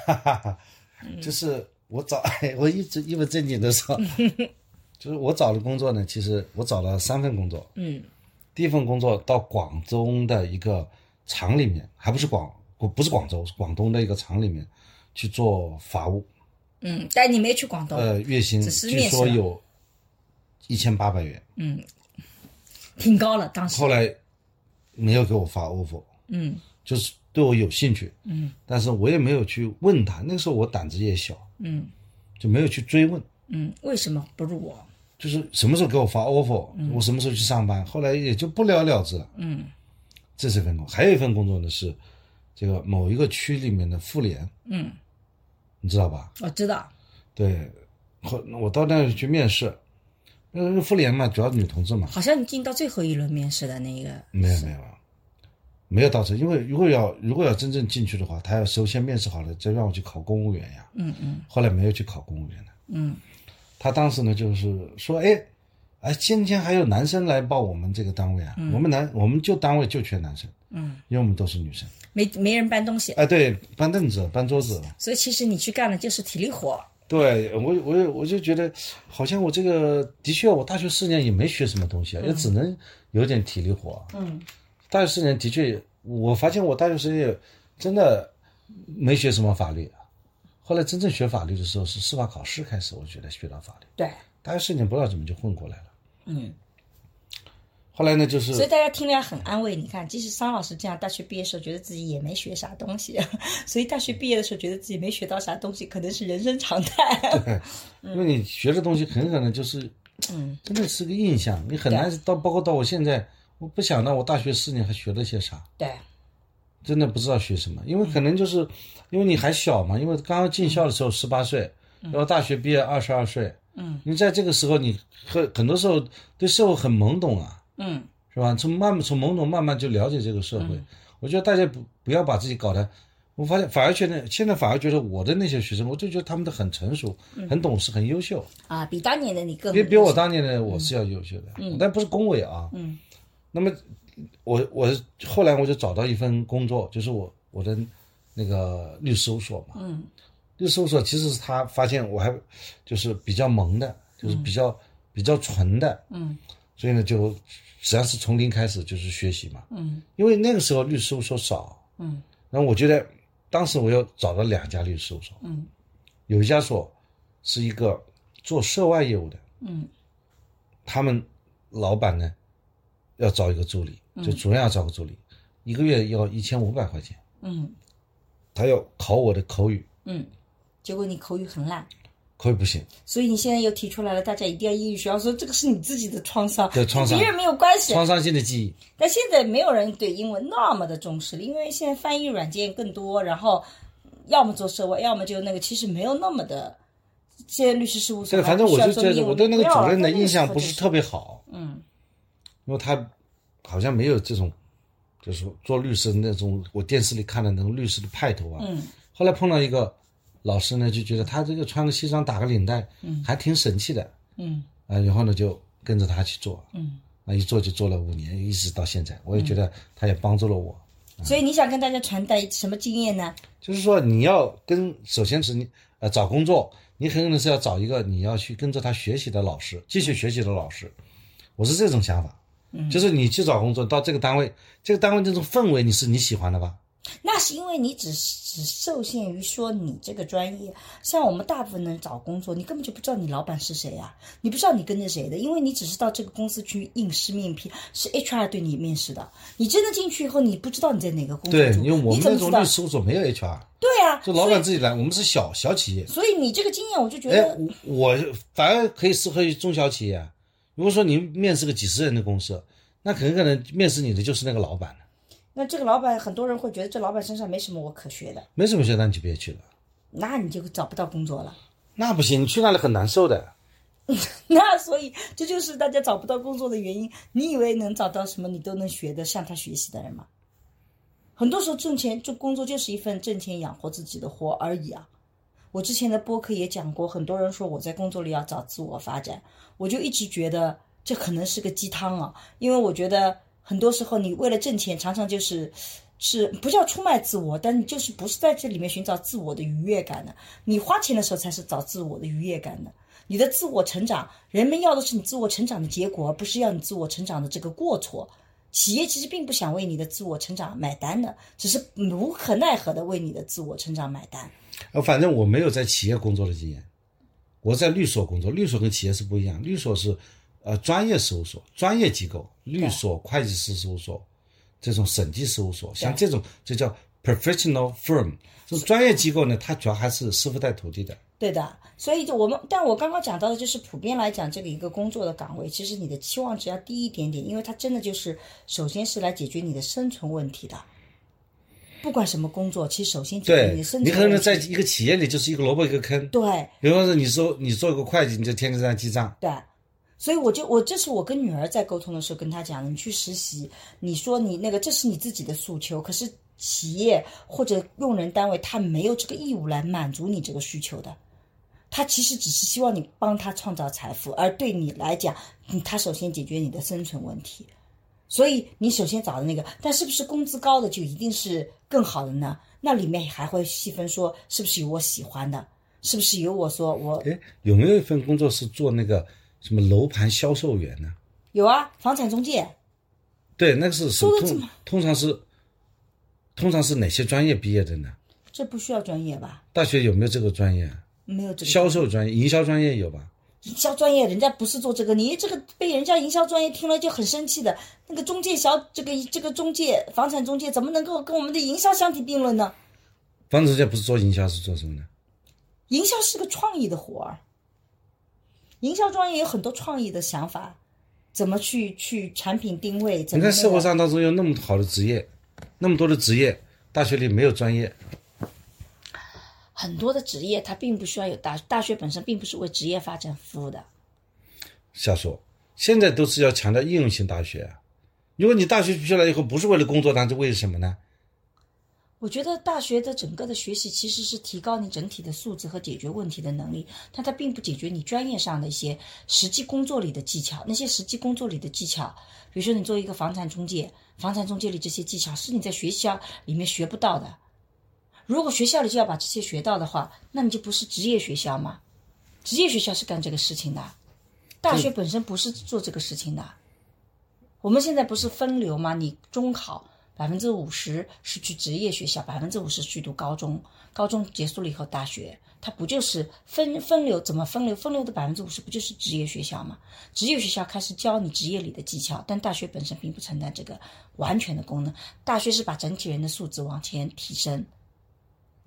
就是我找，我一直一本正经的说，就是我找的工作呢，其实我找了三份工作。嗯，第一份工作到广州的一个厂里面，还不是广。我不是广州，是广东的一个厂里面去做法务。嗯，但你没去广东。呃，月薪据说有一千八百元。嗯，挺高了，当时。后来没有给我发 offer。嗯。就是对我有兴趣。嗯。但是我也没有去问他，那个时候我胆子也小。嗯。就没有去追问。嗯，为什么不入我？就是什么时候给我发 offer，我什么时候去上班。后来也就不了了之了。嗯。这是份工，还有一份工作呢是。这个某一个区里面的妇联，嗯，你知道吧？我知道。对，后我到那里去面试，那个妇联嘛，主要女同志嘛。好像你进到最后一轮面试的那个。没有没有，没有到这，因为如果要如果要真正进去的话，他要首先面试好了，再让我去考公务员呀。嗯嗯。后来没有去考公务员的。嗯。他当时呢，就是说，哎，哎，今天还有男生来报我们这个单位啊，我们男我们就单位就缺男生。嗯。因为我们都是女生。没没人搬东西，哎，对，搬凳子、搬桌子，所以其实你去干的就是体力活。对我，我我就觉得，好像我这个的确，我大学四年也没学什么东西啊，也只能有点体力活。嗯，大学四年的确，我发现我大学四年真的没学什么法律。后来真正学法律的时候，是司法考试开始，我觉得学到法律。对，大学四年不知道怎么就混过来了。嗯。后来呢，就是所以大家听了很安慰。你看，即使桑老师这样，大学毕业时候觉得自己也没学啥东西，所以大学毕业的时候觉得自己没学到啥东西，可能是人生常态。对，因为你学的东西很可能就是，嗯，真的是个印象，你很难到，包括到我现在，我不想到我大学四年还学了些啥，对，真的不知道学什么，因为可能就是因为你还小嘛，因为刚刚进校的时候十八岁，然后大学毕业二十二岁，嗯，你在这个时候你很很多时候对社会很懵懂啊，嗯是吧？从慢慢从懵懂慢慢就了解这个社会，我觉得大家不不要把自己搞得。我发现反而觉得现在反而觉得我的那些学生，我就觉得他们都很成熟、很懂事、很优秀，啊，比当年的你更比比我当年的我是要优秀的，嗯但不是恭维啊。嗯，那么我我后来我就找到一份工作，就是我我的那个律师事务所嘛。嗯，律师事务所其实是他发现我还就是比较萌的，就是比较、比较纯的。嗯所以呢，就实际上是从零开始就是学习嘛。嗯。因为那个时候律师事务所少，嗯。然后我觉得当时我又找了两家律师事务所，嗯。有一家所是一个做涉外业务的，嗯。他们老板呢要找一个助理，就主任要找个助理，一个月要一千五百块钱，嗯。他要考我的口语，嗯，结果你口语很烂。口语不行，所以你现在又提出来了，大家一定要英语学校，说这个是你自己的创伤，对创伤跟别人没有关系。创伤性的记忆。但现在没有人对英文那么的重视了，因为现在翻译软件更多，然后要么做涉外，要么就那个，其实没有那么的。现在律师事务所对，反正我就觉得我对那个主任的印象不是是特别好，嗯因为他好像没有这种，就是说做律师的那种我电视里看的那种律师的派头啊。嗯后来碰到一个老师呢，就觉得他这个穿个西装打个领带，嗯。还挺神气的，嗯。啊，然后呢就跟着他去做，嗯，那，一做就做了五年，一直到现在，我也觉得他也帮助了我。所以你想跟大家传达什么经验呢？就是说，你要跟首先是你呃找工作，你很可能是要找一个你要去跟着他学习的老师，继续学习的老师。我是这种想法，嗯。就是你去找工作到这个单位，这个单位这种氛围你是你喜欢的吧？那是因为你只只受限于说你这个专业，像我们大部分人找工作，你根本就不知道你老板是谁啊，你不知道你跟着谁的，因为你只是到这个公司去应试面批，是 HR 对你面试的，你真的进去以后，你不知道你在哪个公司对，因为我们律？师事务所没有 HR，对啊，就老板自己来，我们是小小企业。所以你这个经验，我就觉哎得，我我反而可以适合于中小企业啊。如果说你面试个几十人的公司，那很可能面试你的就是那个老板了，那这个老板很多人会觉得这老板身上没什么我可学的，没什么学，那你就别去了。那你就找不到工作了。那不行，你去那里很难受的。那所以这就是大家找不到工作的原因。你以为能找到什么你都能学的向他学习的人吗？很多时候挣钱，这工作就是一份挣钱养活自己的活而已啊。我之前的播客也讲过，很多人说我在工作里要找自我发展，我就一直觉得这可能是个鸡汤啊，因为我觉得很多时候你为了挣钱，常常就是是不叫出卖自我，但你就是不是在这里面寻找自我的愉悦感的。你花钱的时候才是找自我的愉悦感的。你的自我成长，人们要的是你自我成长的结果，而不是要你自我成长的这个过错。企业其实并不想为你的自我成长买单的，只是无可奈何的为你的自我成长买单。呃，反正我没有在企业工作的经验，我在律所工作，律所跟企业是不一样，律所是呃专业事务所、专业机构，律所、会计师事务所这种审计事务所，像这种就叫 professional firm，这种专业机构呢，它主要还是师傅带徒弟的。对的，所以就我们，但我刚刚讲到的就是普遍来讲，这个一个工作的岗位，其实你的期望值要低一点点，因为它真的就是首先是来解决你的生存问题的。不管什么工作，其实首先解决你的生存你可能在一个企业里就是一个萝卜一个坑，对。比方说你说你做一个会计，你就天天在那记账，对，所以我就我这是我跟女儿在沟通的时候跟她讲的，你去实习，你说你那个这是你自己的诉求，可是企业或者用人单位他没有这个义务来满足你这个需求的。他其实只是希望你帮他创造财富，而对你来讲，他首先解决你的生存问题。所以你首先找的那个，但是不是工资高的就一定是更好的呢？那里面还会细分说，是不是有我喜欢的，是不是有我说我哎，有没有一份工作是做那个什么楼盘销售员呢？有啊，房产中介。对，那个是是通说得这么通常是通常是哪些专业毕业的呢？这不需要专业吧？大学有没有这个专业？没有这个销售专业、营销专业有吧？营销专业，人家不是做这个，你这个被人家营销专业听了就很生气的。那个中介小，这个这个中介，房产中介怎么能够跟我们的营销相提并论呢？房产中介不是做营销是做什么呢？营销是个创意的活儿，营销专业有很多创意的想法，怎么去去产品定位？怎么、你看社会上当中有那么好的职业，那么多的职业，大学里没有专业，很多的职业，它并不需要有大大学本身并不是为职业发展服务的。瞎说。现在都是要强调应用型大学啊。如果你大学毕业了以后不是为了工作，那是为了什么呢？我觉得大学的整个的学习其实是提高你整体的素质和解决问题的能力，但它并不解决你专业上的一些实际工作里的技巧。那些实际工作里的技巧，比如说你做一个房产中介，房产中介里这些技巧是你在学校里面学不到的。如果学校里就要把这些学到的话，那你就不是职业学校嘛？职业学校是干这个事情的，大学本身不是做这个事情的。我们现在不是分流吗？你中考百分之五十是去职业学校，百分之五十去读高中，高中结束了以后大学，它不就是分分流？怎么分流？分流的百分之五十不就是职业学校吗？职业学校开始教你职业里的技巧，但大学本身并不承担这个完全的功能。大学是把整体人的素质往前提升，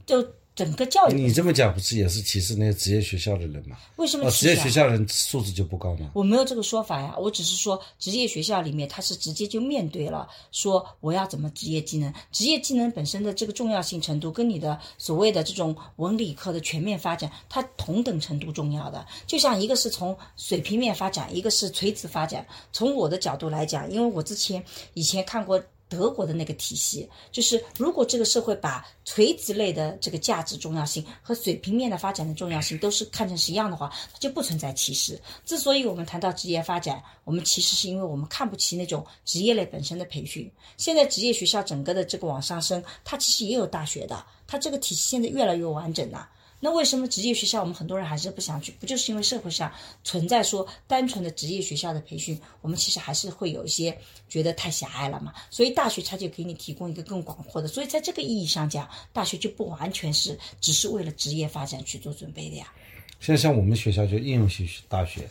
就整个教育你这么讲不是也是歧视那些职业学校的人吗？为什么职业学校人素质就不高吗？我没有这个说法呀，我只是说职业学校里面，他是直接就面对了说我要怎么职业技能，职业技能本身的这个重要性程度，跟你的所谓的这种文理科的全面发展，它同等程度重要的。就像一个是从水平面发展，一个是垂直发展。从我的角度来讲，因为我之前以前看过。德国的那个体系，就是如果这个社会把垂直类的这个价值重要性和水平面的发展的重要性都是看成是一样的话，它就不存在歧视。之所以我们谈到职业发展，我们其实是因为我们看不起那种职业类本身的培训。现在职业学校整个的这个往上升，它其实也有大学的，它这个体系现在越来越完整了。那为什么职业学校我们很多人还是不想去？不就是因为社会上存在说单纯的职业学校的培训，我们其实还是会有一些觉得太狭隘了嘛？所以大学它就给你提供一个更广阔的。所以在这个意义上讲，大学就不完全是只是为了职业发展去做准备的呀。现在像我们学校就应用性大学，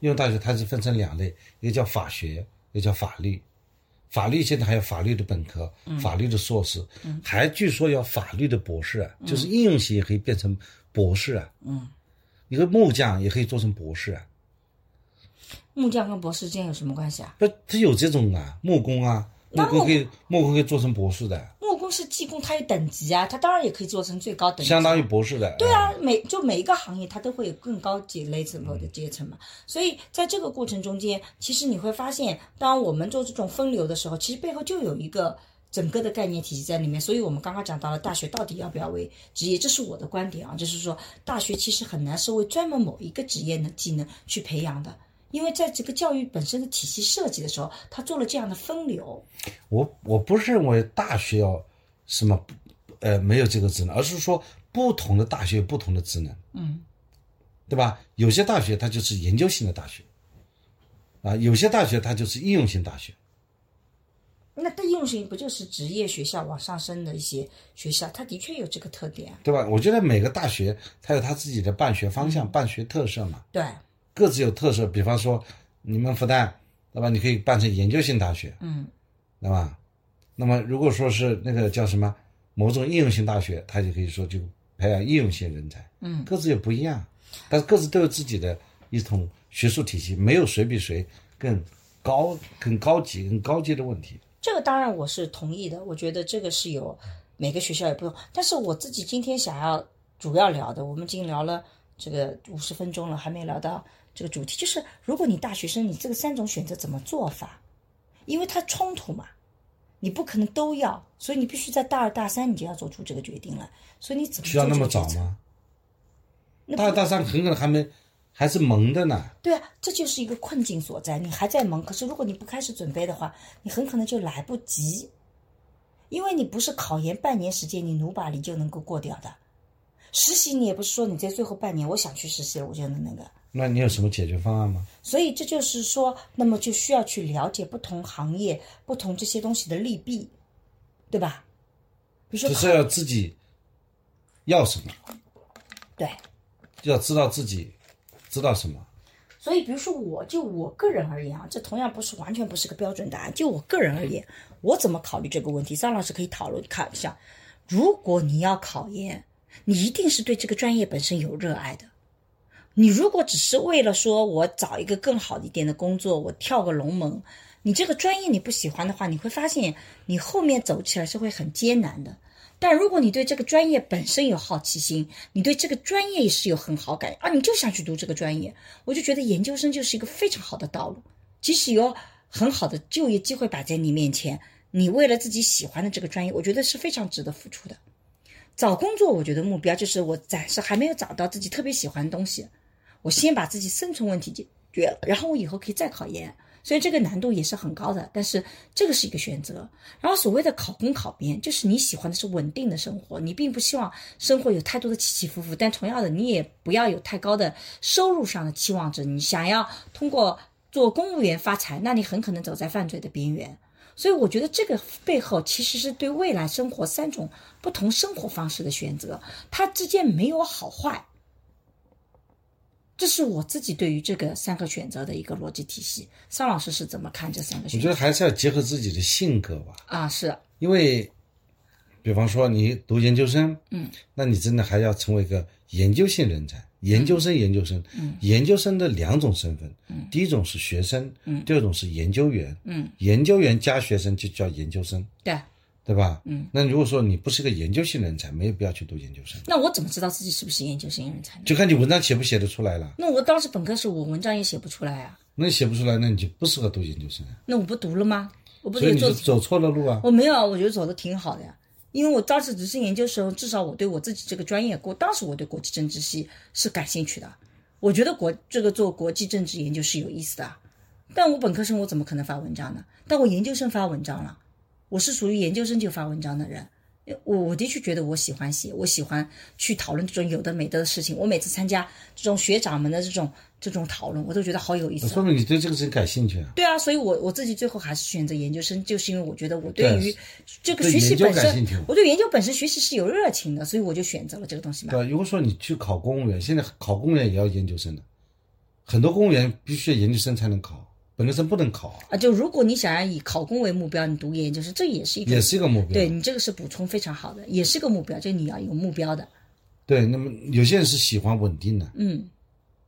应用大学它是分成两类，一个叫法学，一个叫法律。法律现在还有法律的本科、法律的硕士，还据说要法律的博士啊，就是应用型也可以变成博士啊。嗯，一个木匠也可以做成博士啊。木匠跟博士之间有什么关系啊？不，他有这种啊，木工啊，木工可以木工可以做成博士的，木工是技工，它有等级啊，它当然也可以做成最高等级啊。相当于博士的。对啊，每就每一个行业它都会有更高级 level 的阶层嘛，所以在这个过程中间，其实你会发现，当我们做这种分流的时候，其实背后就有一个整个的概念体系在里面。所以我们刚刚讲到了大学到底要不要为职业，这是我的观点啊，就是说大学其实很难是为专门某一个职业的技能去培养的。因为在这个教育本身的体系设计的时候，他做了这样的分流。我我不是认为大学要什么，呃，没有这个职能，而是说不同的大学有不同的职能，嗯，对吧？有些大学它就是研究性的大学，啊，有些大学它就是应用性大学。那的应用性不就是职业学校往上升的一些学校？它的确有这个特点啊。对吧？我觉得每个大学它有它自己的办学方向、办学特色嘛，对，各自有特色。比方说，你们复旦，对吧？你可以办成研究性大学，嗯，对吧？那么如果说是那个叫什么某种应用性大学，它就可以说就培养应用性人才，嗯，各自也不一样，但是各自都有自己的一统学术体系，没有谁比谁更高、更高级、更高阶的问题。这个当然我是同意的，我觉得这个是有每个学校也不用。但是我自己今天想要主要聊的，我们已经聊了这个五十分钟了，还没聊到这个主题，就是如果你大学生，你这个三种选择怎么做法？因为它冲突嘛，你不可能都要，所以你必须在大二大三你就要做出这个决定了。所以你怎么需要那么早？吗？那大二大三很可能还没，还是萌的呢。对啊，这就是一个困境所在。你还在忙，可是如果你不开始准备的话，你很可能就来不及，因为你不是考研半年时间你努把力就能够过掉的。实习你也不是说你在最后半年我想去实习了我就能那个，那你有什么解决方案吗？所以这就是说，那么就需要去了解不同行业、不同这些东西的利弊，对吧？比如说考就是要自己要什么，对，要知道自己知道什么。所以，比如说我，就我个人而言啊，这同样不是完全不是个标准答案。就我个人而言，我怎么考虑这个问题？张老师可以讨论看一下。如果你要考研，你一定是对这个专业本身有热爱的。你如果只是为了说我找一个更好一点的工作，我跳个龙门，你这个专业你不喜欢的话，你会发现你后面走起来是会很艰难的。但如果你对这个专业本身有好奇心，你对这个专业是有很好感啊，你就想去读这个专业，我就觉得研究生就是一个非常好的道路。即使有很好的就业机会摆在你面前，你为了自己喜欢的这个专业，我觉得是非常值得付出的。找工作，我觉得目标就是我暂时还没有找到自己特别喜欢的东西，我先把自己生存问题解决了，然后我以后可以再考研。所以这个难度也是很高的，但是这个是一个选择。然后所谓的考公考编，就是你喜欢的是稳定的生活，你并不希望生活有太多的起起伏伏，但同样的，你也不要有太高的收入上的期望值。你想要通过做公务员发财，那你很可能走在犯罪的边缘。所以我觉得这个背后其实是对未来生活三种不同生活方式的选择，它之间没有好坏。这是我自己对于这个三个选择的一个逻辑体系。邵老师是怎么看这三个选择？我觉得还是要结合自己的性格吧。啊，是因为，比方说你读研究生，嗯，那你真的还要成为一个研究性人才。研究生，研究生，嗯，研究生的两种身份，嗯，第一种是学生，嗯，第二种是研究员，嗯，研究员加学生就叫研究生，对。对吧？嗯，那如果说你不是个研究性人才，没有必要去读研究生。那我怎么知道自己是不是研究性人才？就看你文章写不写得出来了。那我当时本科时我文章也写不出来啊。那你写不出来，那你就不适合读研究生啊。那我不读了吗？我不所以你就走错了路啊。我没有，我觉得走的挺好的呀。因为我当时只是研究生，至少我对我自己这个专业，我当时我对国际政治系是感兴趣的。我觉得国这个做国际政治研究是有意思的。但我本科生我怎么可能发文章呢？但我研究生发文章了。我是属于研究生就发文章的人，我我的确觉得我喜欢写，我喜欢去讨论这种有的没的的事情。我每次参加这种学长们的这种这种讨论，我都觉得好有意思。说明你对这个事情感兴趣啊？对啊，所以我我自己最后还是选择研究生，就是因为我觉得我对于这个学习本身，我对研究本身学习是有热情的，所以我就选择了这个东西嘛。对，如果说你去考公务员，现在考公务员也要研究生的，很多公务员必须要研究生才能考。本科生不能考啊！就如果你想要以考公为目标，你读研究生，这也是一个也是一个目标。对你这个是补充非常好的，也是一个目标，就你要有目标的。对，那么有些人是喜欢稳定的，嗯，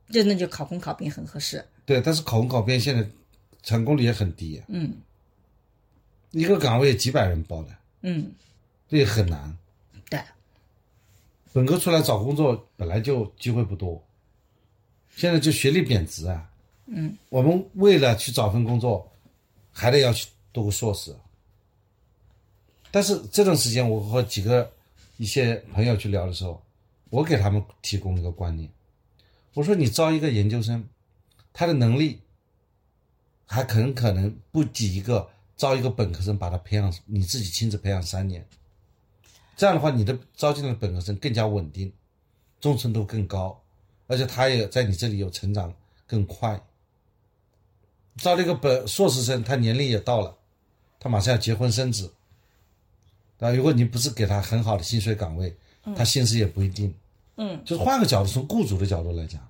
就那就考公考编很合适。对，但是考公考编现在成功率也很低，嗯，一个岗位几百人报的，嗯，这也很难。对，本科出来找工作本来就机会不多，现在就学历贬值啊。嗯，我们为了去找份工作，还得要去读个硕士。但是这段时间，我和几个一些朋友去聊的时候，我给他们提供一个观念，我说你招一个研究生，他的能力还很可能不及一个招一个本科生把他培养，你自己亲自培养三年。这样的话，你的招进来的本科生更加稳定，忠诚度更高，而且他也在你这里有成长更快。招了一个本硕士生，他年龄也到了，他马上要结婚生子，啊，如果你不是给他很好的薪水岗位，他薪资也不一定。嗯，就是换个角度，从雇主的角度来讲，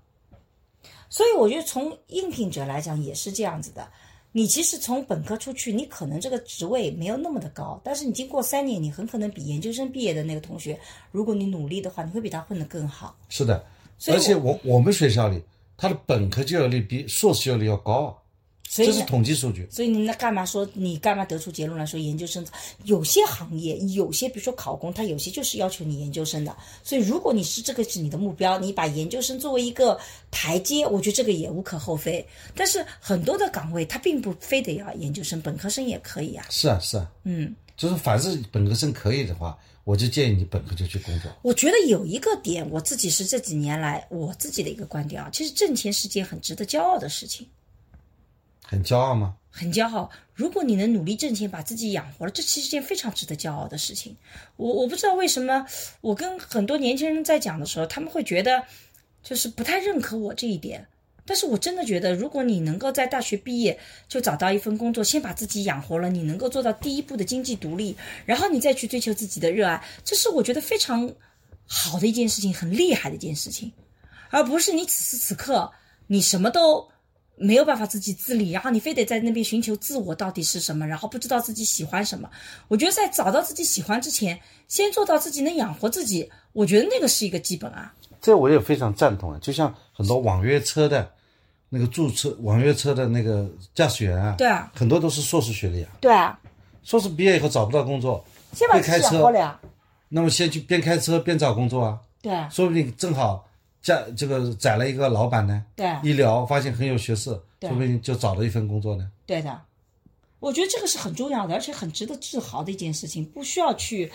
所以我觉得从应聘者来讲也是这样子的。你其实从本科出去，你可能这个职位没有那么的高，但是你经过三年，你很可能比研究生毕业的那个同学，如果你努力的话，你会比他混得更好。是的，而且我我们学校里，他的本科就业率比硕士就业率要高。这是统计数据，所以你那干嘛说你干嘛得出结论来说研究生？有些行业，有些比如说考公，他有些就是要求你研究生的。所以如果你是这个是你的目标，你把研究生作为一个台阶，我觉得这个也无可厚非。但是很多的岗位他并不非得要研究生，本科生也可以啊。是啊，是啊，嗯，就是凡是本科生可以的话，我就建议你本科就去工作。我觉得有一个点，我自己是这几年来我自己的一个观点啊，其实挣钱是件很值得骄傲的事情。很骄傲吗？很骄傲。如果你能努力挣钱，把自己养活了，这其实件非常值得骄傲的事情。我我不知道为什么，我跟很多年轻人在讲的时候，他们会觉得就是不太认可我这一点。但是我真的觉得，如果你能够在大学毕业就找到一份工作，先把自己养活了，你能够做到第一步的经济独立，然后你再去追求自己的热爱，这是我觉得非常好的一件事情，很厉害的一件事情，而不是你此时此刻你什么都。没有办法自己自理，然后你非得在那边寻求自我到底是什么，然后不知道自己喜欢什么。我觉得在找到自己喜欢之前，先做到自己能养活自己，我觉得那个是一个基本啊。这我也非常赞同啊。就像很多网约车的，那个注册网约车的那个驾驶员啊，对啊，很多都是硕士学历啊。对啊，硕士毕业以后找不到工作，先把自己养会开车活了呀。那么先去边开车边找工作啊，对啊，说不定正好驾这个宰了一个老板呢。对啊一聊发现很有学识，对说不定就找了一份工作呢。对的，我觉得这个是很重要的，而且很值得自豪的一件事情，不需要去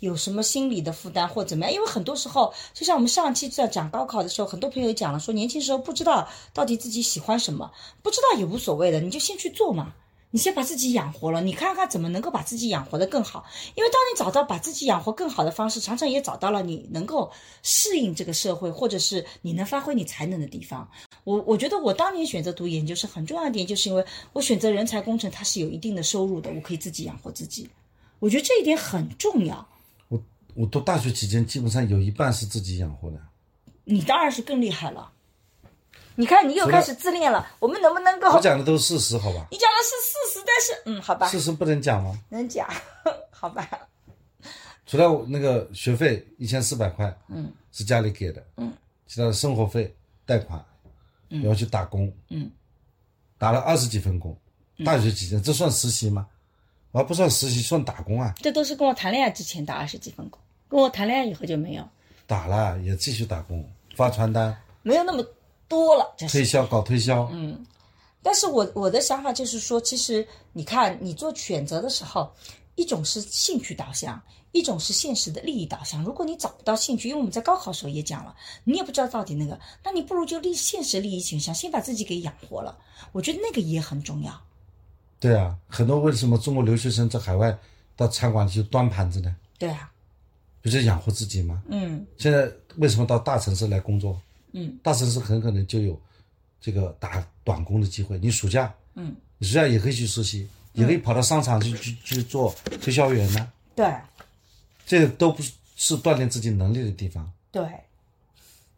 有什么心理的负担或怎么样，因为很多时候，就像我们上期在讲高考的时候，很多朋友也讲了，说年轻时候不知道到底自己喜欢什么，不知道也无所谓的，你就先去做嘛。你先把自己养活了，你看看怎么能够把自己养活的更好。因为当你找到把自己养活更好的方式，常常也找到了你能够适应这个社会，或者是你能发挥你才能的地方。我我觉得我当年选择读研究生很重要一点，就是因为我选择人才工程，它是有一定的收入的，我可以自己养活自己。我觉得这一点很重要。我我读大学期间，基本上有一半是自己养活的。你当然是更厉害了。你看，你又开始自恋了。我们能不能够？我讲的都是事实，好吧？你讲的是事实，但是嗯，好吧，事实不能讲吗？能讲，好吧。除了我那个学费一千四百块，嗯，是家里给的，嗯，其他的生活费、贷款，嗯，要去打工，嗯，打了二十几份工，大学期间这算实习吗？我还不算实习，算打工啊。这都是跟我谈恋爱之前打二十几份工，跟我谈恋爱以后就没有，打了也继续打工，发传单、没有那么多了。这是推销、搞推销，嗯，但是我我的想法就是说，其实你看，你做选择的时候，一种是兴趣导向，一种是现实的利益导向。如果你找不到兴趣，因为我们在高考时候也讲了，你也不知道到底那个，那你不如就立现实利益倾向，先把自己给养活了。我觉得那个也很重要。对啊，很多为什么中国留学生在海外到餐馆去端盘子呢？对啊，不是养活自己吗？嗯现在为什么到大城市来工作？嗯，大城市很可能就有这个打短工的机会。你暑假，嗯，你暑假也可以去实习，也可以跑到商场去去去做推销员呢。对这都不是是锻炼自己能力的地方。对。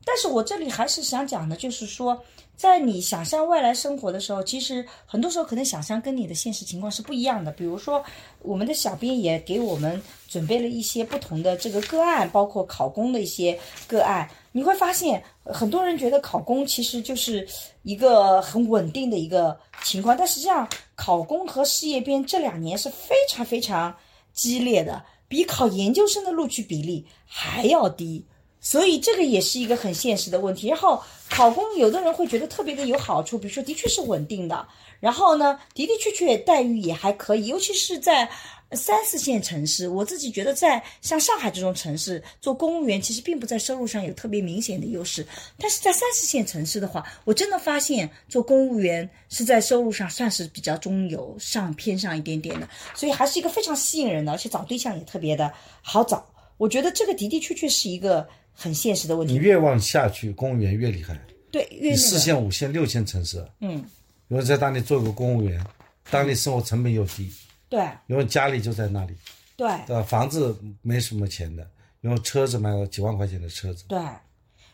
但是我这里还是想讲的，就是说，在你想象未来生活的时候，其实很多时候可能想象跟你的现实情况是不一样的。比如说，我们的小编也给我们准备了一些不同的这个个案，包括考公的一些个案。你会发现，很多人觉得考公其实就是一个很稳定的一个情况，但实际上，考公和事业编这两年是非常非常激烈的，比考研究生的录取比例还要低。所以这个也是一个很现实的问题。然后考公，有的人会觉得特别的有好处，比如说的确是稳定的，然后呢的的确确待遇也还可以，尤其是在三四线城市，我自己觉得在像上海这种城市做公务员，其实并不在收入上有特别明显的优势。但是在三四线城市的话，我真的发现做公务员是在收入上算是比较中游上偏上一点点的，所以还是一个非常吸引人的，而且找对象也特别的好找。我觉得这个的的确确是一个很现实的问题。你越往下去，公务员越厉害。对，越那个你四线、五线、六线城市，嗯，如果在当地做个公务员，当地生活成本又低，对因为家里就在那里，对？房子没什么钱的，因为车子买了几万块钱的车子，对。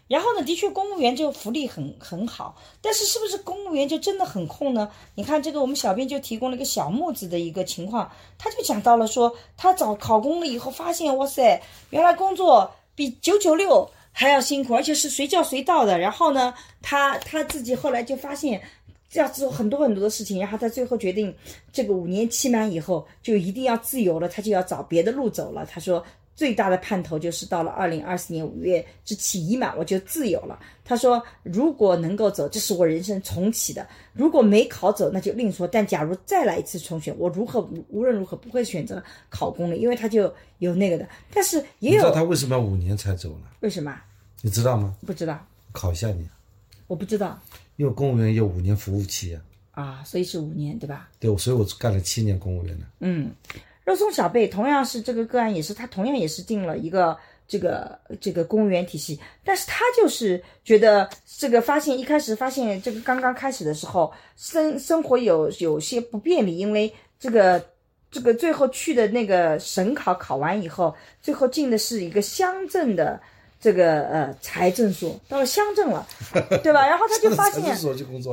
然后呢，的确公务员这个福利很很好，但是是不是公务员就真的很空呢？你看这个，我们小编就提供了一个小木子的一个情况，他就讲到了说，他找考公了以后发现，哇塞，原来工作比九九六还要辛苦，而且是随叫随到的。然后呢，他他自己后来就发现。要做很多很多的事情，然后他最后决定，这个五年期满以后就一定要自由了，他就要找别的路走了。他说最大的盼头就是到了二零二四年五月之期已满，我就自由了。他说如果能够走，这是我人生重启的；如果没考走，那就另说。但假如再来一次重选，我如何无论如何不会选择考公的，因为他就有那个的。但是也有你知道他为什么要五年才走呢？为什么你知道吗？不知道？考一下你，我不知道因为公务员有五年服务期啊。啊，所以是五年对吧？对，所以我干了七年公务员呢。嗯，肉松小贝同样是这个个案，也是他同样也是定了一个这个这个公务员体系，但是他就是觉得这个发现一开始发现这个刚刚开始的时候生生活有有些不便利，因为这个这个最后去的那个省考考完以后，最后进的是一个乡镇的这个呃财政所，到了乡镇了，对吧？然后他就发现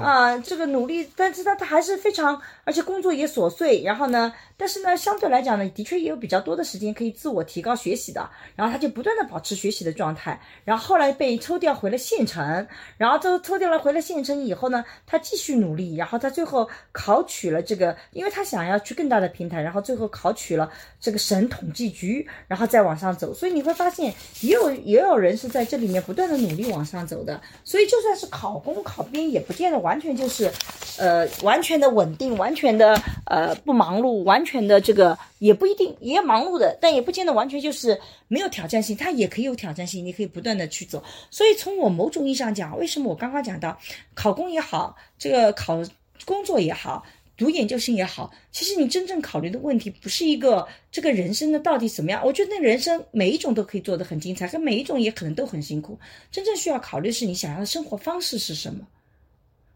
啊、这个努力，但是他他还是非常，而且工作也琐碎。然后呢，但是呢，相对来讲呢，的确也有比较多的时间可以自我提高学习的。然后他就不断的保持学习的状态。然后后来被抽调回了县城，然后就抽调了回了县城以后呢，他继续努力，然后他最后考取了这个，因为他想要去更大的平台，然后最后考取了这个省统计局，然后再往上走。所以你会发现，也有也有人是在这里面不断的努力往上走的。所以就算是考公考编，也不见得完全就是，呃，完全的稳定，完全的呃不忙碌，完全的这个也不一定，也忙碌的，但也不见得完全就是没有挑战性，它也可以有挑战性，你可以不断的去走。所以从我某种意义上讲，为什么我刚刚讲到考公也好，这个考工作也好。读研究生也好，其实你真正考虑的问题不是一个这个人生的到底怎么样。我觉得那人生每一种都可以做得很精彩，可每一种也可能都很辛苦。真正需要考虑是你想要的生活方式是什么。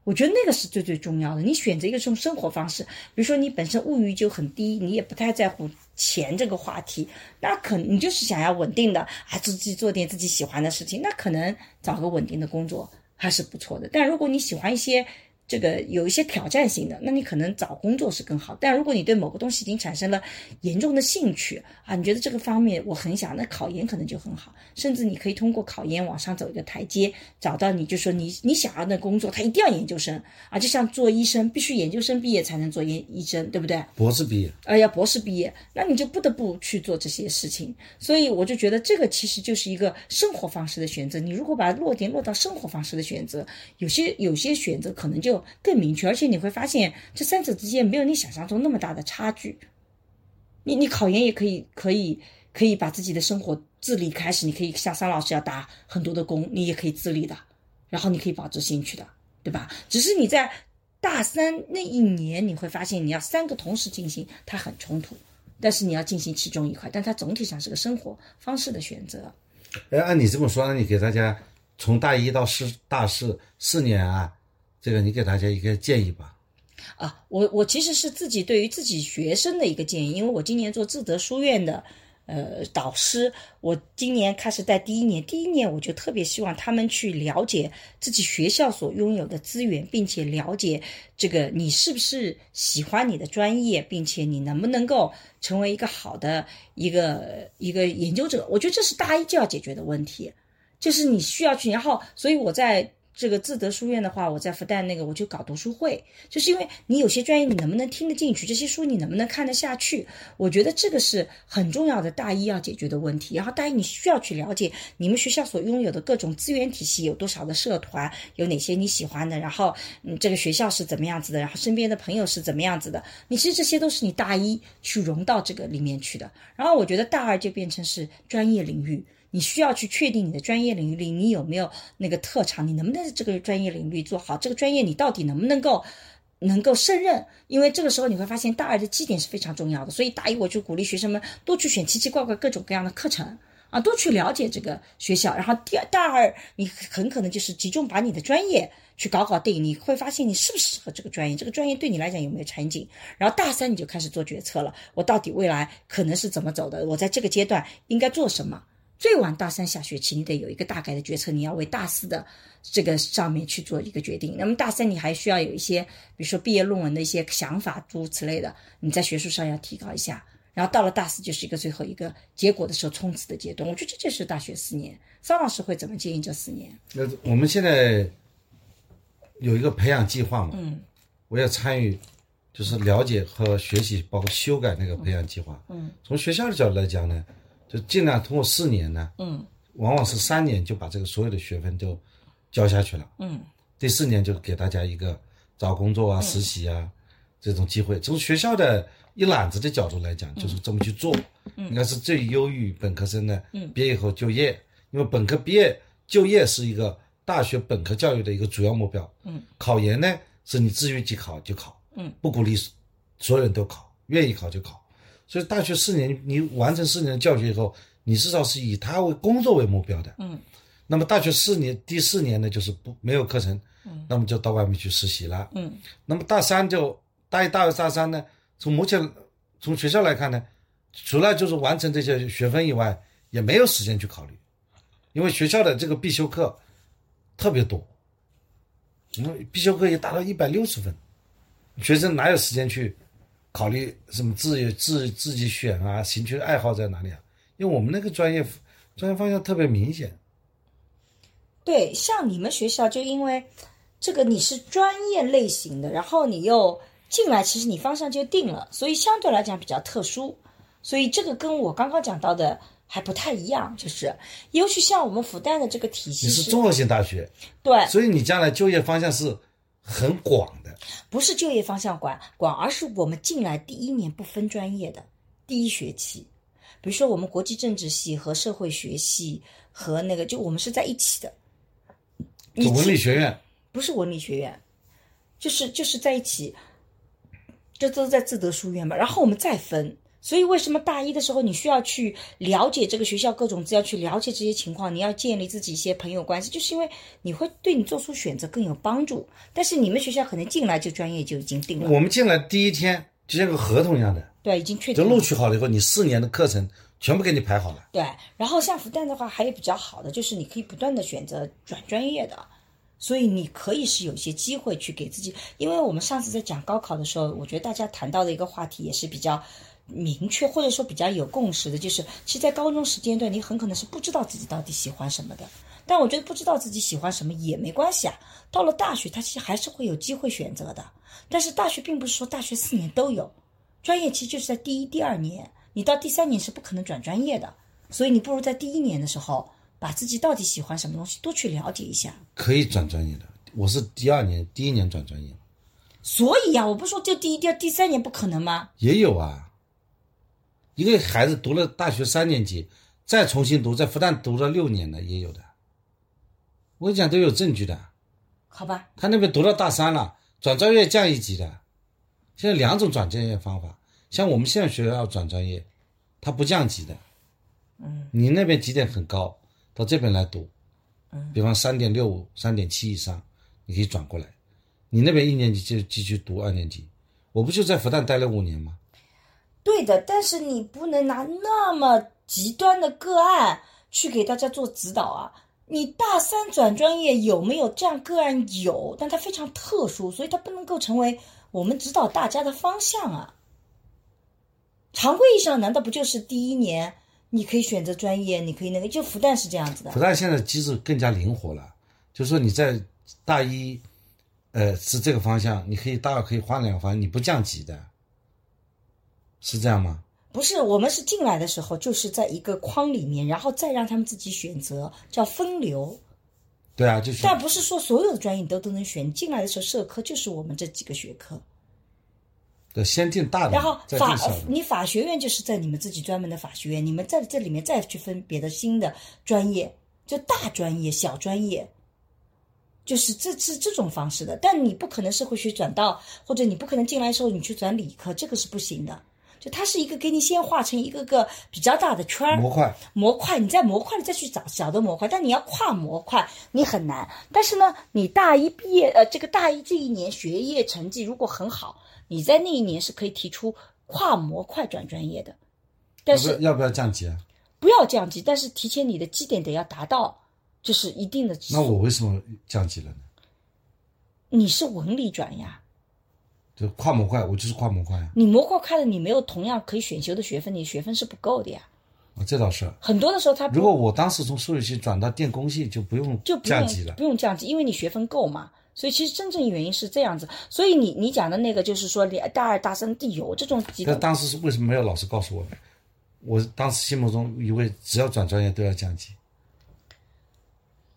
我觉得那个是最最重要的。你选择一个这种生活方式，比如说你本身物欲就很低，你也不太在乎钱这个话题，那可你就是想要稳定的啊，自己做点自己喜欢的事情，那可能找个稳定的工作还是不错的。但如果你喜欢一些这个有一些挑战性的，那你可能找工作是更好。但如果你对某个东西已经产生了严重的兴趣啊，你觉得这个方面我很想，那考研可能就很好，甚至你可以通过考研往上走一个台阶，找到你就说你你想要的工作，他一定要研究生啊，就像做医生必须研究生毕业才能做医医生，对不对？博士毕业，呃，要博士毕业，那你就不得不去做这些事情。所以我就觉得这个其实就是一个生活方式的选择。你如果把落点落到生活方式的选择，有些有些选择可能就更明确，而且你会发现这三者之间没有你想象中那么大的差距。你你考研也可以可以可以把自己的生活自立开始，你可以像桑老师要打很多的工，你也可以自立的，然后你可以保持兴趣的，对吧？只是你在大三那一年，你会发现你要三个同时进行，它很冲突。但是你要进行其中一块，但它总体上是个生活方式的选择。哎，按你这么说，那你给大家从大一到四大四四年啊，这个你给大家一个建议吧。啊，我我其实是自己对于自己学生的一个建议，因为我今年做智德书院的呃导师，我今年开始带第一年，第一年我就特别希望他们去了解自己学校所拥有的资源，并且了解这个你是不是喜欢你的专业，并且你能不能够成为一个好的一个一个研究者。我觉得这是大一就要解决的问题，就是你需要去，然后所以我在。这个智德书院的话，我在复旦那个我就搞读书会，就是因为你有些专业你能不能听得进去，这些书你能不能看得下去，我觉得这个是很重要的大一要解决的问题。然后大一你需要去了解你们学校所拥有的各种资源体系，有多少的社团，有哪些你喜欢的，然后嗯这个学校是怎么样子的，然后身边的朋友是怎么样子的，你其实这些都是你大一去融到这个里面去的。然后我觉得大二就变成是专业领域。你需要去确定你的专业领域里你有没有那个特长，你能不能在这个专业领域做好？这个专业你到底能不能够能够胜任？因为这个时候你会发现大二的基点是非常重要的，所以大一我就鼓励学生们多去选奇奇怪怪各种各样的课程啊，多去了解这个学校。然后第二大二你很可能就是集中把你的专业去搞搞定，你会发现你适不适合这个专业，这个专业对你来讲有没有前景。然后大三你就开始做决策了，我到底未来可能是怎么走的？我在这个阶段应该做什么？最晚大三下学期，你得有一个大概的决策，你要为大四的这个上面去做一个决定。那么大三你还需要有一些，比如说毕业论文的一些想法诸如此类的，你在学术上要提高一下。然后到了大四就是一个最后一个结果的时候冲刺的阶段。我觉得这就是大学四年。桑老师会怎么建议这四年？那我们现在有一个培养计划嘛，嗯，我要参与，就是了解和学习，包括修改那个培养计划。嗯，从学校的角度来讲呢。就尽量通过四年呢，嗯，往往是三年就把这个所有的学分都交下去了，嗯，第四年就给大家一个找工作啊、实习啊这种机会。从学校的一揽子的角度来讲，就是这么去做，应该是最优于本科生的毕业以后就业，因为本科毕业就业是一个大学本科教育的一个主要目标，嗯，考研呢是你自愿去考就考，嗯，不鼓励所有人都考，愿意考就考。所以大学四年，你完成四年的教学以后，你至少是以他为工作为目标的。嗯。那么大学四年，第四年呢，就是不没有课程，嗯，那么就到外面去实习了。嗯。那么大三就大一、大二、大三呢，从目前从学校来看呢，除了就是完成这些学分以外，也没有时间去考虑，因为学校的这个必修课特别多，我们必修课也达到一百六十分，学生哪有时间去考虑什么自己自自己选啊，兴趣爱好在哪里啊？因为我们那个专业专业方向特别明显。对，像你们学校就因为这个你是专业类型的，然后你又进来，其实你方向就定了，所以相对来讲比较特殊。所以这个跟我刚刚讲到的还不太一样，就是尤其像我们复旦的这个体系你是综合性大学，对，所以你将来就业方向是很广的。不是就业方向管管，而是我们进来第一年不分专业的第一学期，比如说我们国际政治系和社会学系和那个就我们是在一起的。你文理学院不是文理学院，就是就是在一起，这都在自德书院嘛。然后我们再分，所以为什么大一的时候你需要去了解这个学校各种资料，去了解这些情况，你要建立自己一些朋友关系，就是因为你会对你做出选择更有帮助。但是你们学校可能进来就专业就已经定了，我们进来第一天就像个合同一样的，对，已经确定了录取好了以后，你四年的课程全部给你排好了。对，然后像复旦的话，还有比较好的就是你可以不断的选择转专业的，所以你可以是有一些机会去给自己。因为我们上次在讲高考的时候，我觉得大家谈到的一个话题也是比较明确，或者说比较有共识的，就是其实，在高中时间段，你很可能是不知道自己到底喜欢什么的。但我觉得不知道自己喜欢什么也没关系啊，到了大学，他其实还是会有机会选择的。但是大学并不是说大学四年都有，专业其实就是在第一、第二年，你到第三年是不可能转专业的，所以你不如在第一年的时候，把自己到底喜欢什么东西多去了解一下。可以转专业的，我是第二年、第一年转专业，所以呀、我不是说就第一、第二、第三年不可能吗？也有啊。一个孩子读了大学三年级，再重新读，在复旦读了六年的也有的。我跟你讲，都有证据的。好吧，他那边读到大三了，转专业降一级的。现在两种转专业方法，像我们现在学校转专业，它不降级的。嗯，你那边绩点很高，到这边来读，嗯，比方三点六五、三点七以上，你可以转过来。你那边一年级就继续读二年级，我不就在复旦待了五年吗？对的，但是你不能拿那么极端的个案去给大家做指导啊。你大三转专业有没有这样个案？有，但它非常特殊，所以它不能够成为我们指导大家的方向啊。常规意义上，难道不就是第一年你可以选择专业，你可以那个？就复旦是这样子的复。旦现在机制更加灵活了，就是说你在大一，呃，是这个方向，你可以大二可以换两个方向，你不降级的，是这样吗？不是，我们是进来的时候就是在一个框里面，然后再让他们自己选择，叫分流。对啊，就是但不是说所有的专业你都都能选。进来的时候，社科就是我们这几个学科，对，先定大的，然后法。你法学院就是在你们自己专门的法学院，你们在这里面再去分别的新的专业，就大专业、小专业，就是这是这种方式的。但你不可能社会学转到，或者你不可能进来的时候你去转理科，这个是不行的。就它是一个给你先画成一个个比较大的圈儿，模块，模块，你在模块里再去找小的模块，但你要跨模块，你很难。但是呢，你大一毕业，呃，这个大一这一年学业成绩如果很好，你在那一年是可以提出跨模块转专业的，但是要不要降级啊？不要降级，但是提前你的基点得要达到，就是一定的指那。我为什么降级了呢？你是文理转呀，就跨模块，我就是跨模块啊，你模块开了，你没有同样可以选修的学分，你学分是不够的呀。啊这倒是。很多的时候他不如果我当时从数学系转到电工系，就不用就不降级了。用不用降级，因为你学分够嘛。所以其实真正原因是这样子。所以你你讲的那个就是说，连大二大三有这种基本，可当时是为什么没有老师告诉我们？我当时心目中以为只要转专业都要降级，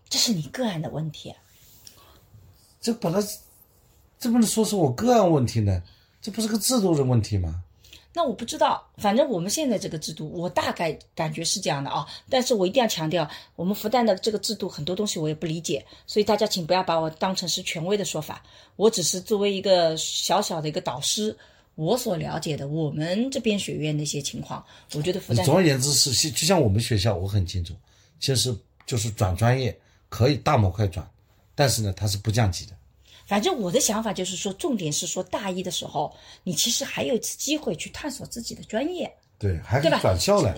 这是你个案的问题。啊这本来是这不能说是我个案问题呢，这不是个制度的问题吗？那我不知道，反正我们现在这个制度，我大概感觉是这样的啊。但是我一定要强调，我们复旦的这个制度很多东西我也不理解，所以大家请不要把我当成是权威的说法。我只是作为一个小小的一个导师，我所了解的我们这边学院的一些情况，我觉得复旦总而言之是，是就像我们学校，我很清楚，其实就是转专业可以大模块转，但是呢，它是不降级的。反正我的想法就是说，重点是说大一的时候，你其实还有一次机会去探索自己的专业对，还可以转校呢。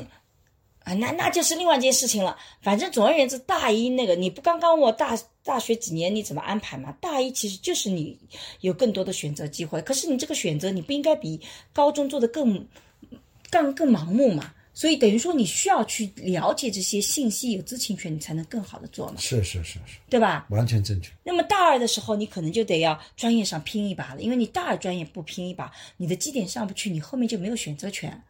啊，那那就是另外一件事情了。反正总而言之，大一那个你不刚刚我大大学几年你怎么安排嘛？大一其实就是你有更多的选择机会，可是你这个选择你不应该比高中做的更更更盲目嘛？所以等于说你需要去了解这些信息，有知情权，你才能更好的做嘛，是是是是，对吧？完全正确。那么大二的时候，你可能就得要专业上拼一把了，因为你大二专业不拼一把，你的基点上不去，你后面就没有选择权。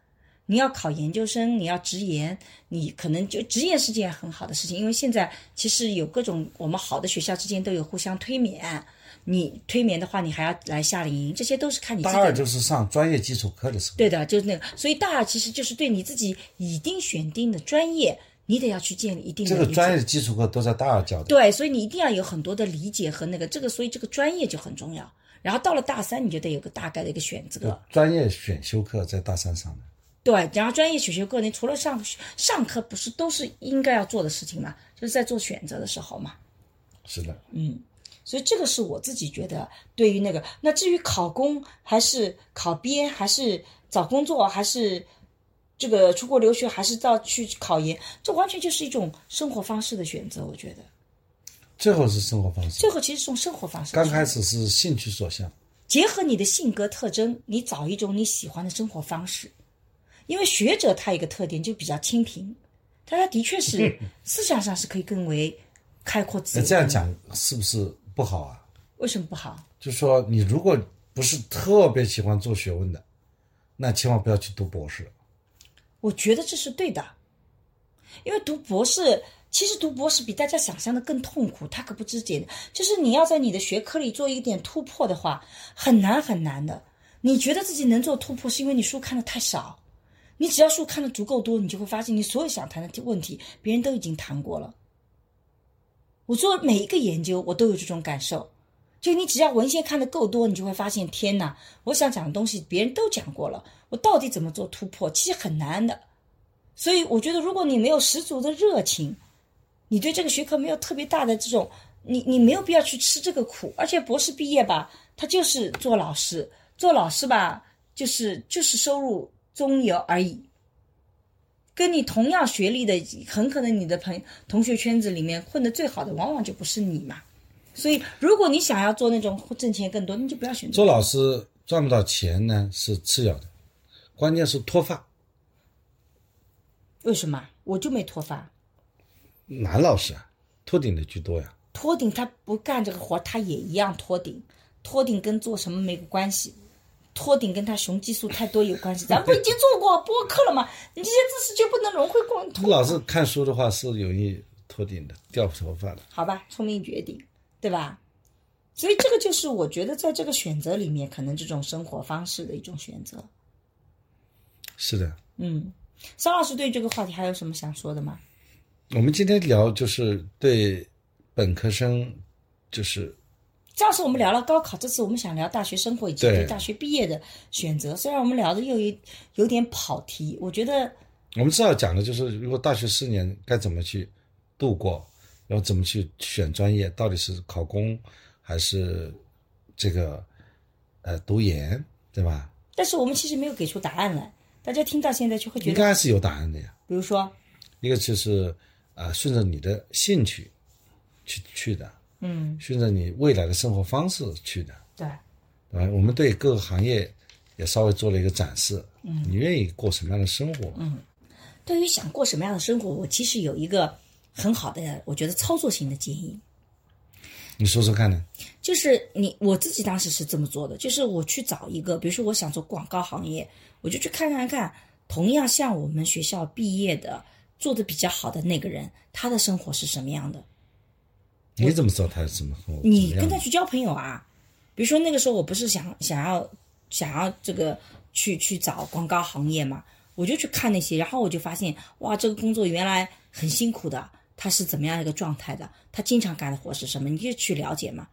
你要考研究生，你要直研，你可能就直研是件很好的事情，因为现在其实有各种我们好的学校之间都有互相推免。你推眠的话，你还要来夏令营，这些都是看你自己。大二就是上专业基础课的时候。对的，就是那个，所以大二其实就是对你自己已经选定的专业，你得要去建立一定的。这个专业的基础课都在大二教的。对，所以你一定要有很多的理解和那个这个，所以这个专业就很重要。然后到了大三，你就得有个大概的一个选择。专业选修课在大三上的。对，然后专业选修课，你除了上上课，不是都是应该要做的事情吗？就是在做选择的时候嘛。是的。嗯。所以这个是我自己觉得，对于那个，那至于考公还是考编，还是找工作，还是这个出国留学，还是到去考研，这完全就是一种生活方式的选择。我觉得，最后是生活方式。最后其实是种生活方式。刚开始是兴趣所向，结合你的性格特征，你找一种你喜欢的生活方式。因为学者他一个特点就比较清贫，但他的确是 思想上是可以更为开阔自由。那这样讲是不是？不好啊？为什么不好？就说你如果不是特别喜欢做学问的，那千万不要去读博士。我觉得这是对的，因为读博士，其实读博士比大家想象的更痛苦。他可不止简单，就是你要在你的学科里做一点突破的话，很难很难的。你觉得自己能做突破，是因为你书看的太少。你只要书看的足够多，你就会发现你所有想谈的问题，别人都已经谈过了。我做每一个研究，我都有这种感受。就你只要文献看的够多，你就会发现，天哪！我想讲的东西别人都讲过了，我到底怎么做突破？其实很难的。所以我觉得，如果你没有十足的热情，你对这个学科没有特别大的这种，你你没有必要去吃这个苦。而且博士毕业吧，他就是做老师，做老师吧，就是就是收入中游而已。跟你同样学历的，很可能你的朋同学圈子里面混的最好的，往往就不是你嘛。所以，如果你想要做那种挣钱更多，你就不要选择做老师。赚不到钱呢是次要的，关键是脱发。为什么？我就没脱发。男老师啊，秃顶的居多呀。秃顶他不干这个活，他也一样秃顶。秃顶跟做什么没关系。托顶跟他雄激素太多有关系，咱不已经做过播客了吗？你这些知识就不能融会贯通。老是看书的话是容易托顶的，掉头发的。好吧，聪明绝顶，对吧？所以这个就是我觉得在这个选择里面，可能这种生活方式的一种选择。是的。嗯，桑老师对这个话题还有什么想说的吗？我们今天聊就是对本科生，就是。上次我们聊了高考，这次我们想聊大学生活以及对大学毕业的选择。虽然我们聊的又有有点跑题，我觉得我们至少讲的就是，如果大学四年该怎么去度过，然后怎么去选专业，到底是考公还是这个呃读研，对吧？但是我们其实没有给出答案来，大家听到现在就会觉得应该是有答案的呀。比如说，一个就是啊，顺着你的兴趣去去的。嗯，顺着你未来的生活方式去的，对，对我们对各个行业也稍微做了一个展示。嗯，你愿意过什么样的生活？嗯，对于想过什么样的生活，我其实有一个很好的，我觉得操作性的建议。你说说看呢？就是你我自己当时是这么做的，就是我去找一个，比如说我想做广告行业，我就去看看看，同样像我们学校毕业的，做的比较好的那个人，他的生活是什么样的？你怎么知道他是什么？你跟他去交朋友啊，比如说那个时候我不是想想要想要这个去去找广告行业嘛，我就去看那些，然后我就发现哇，这个工作原来很辛苦的，他是怎么样一个状态的？他经常干的活是什么？你就去了解嘛。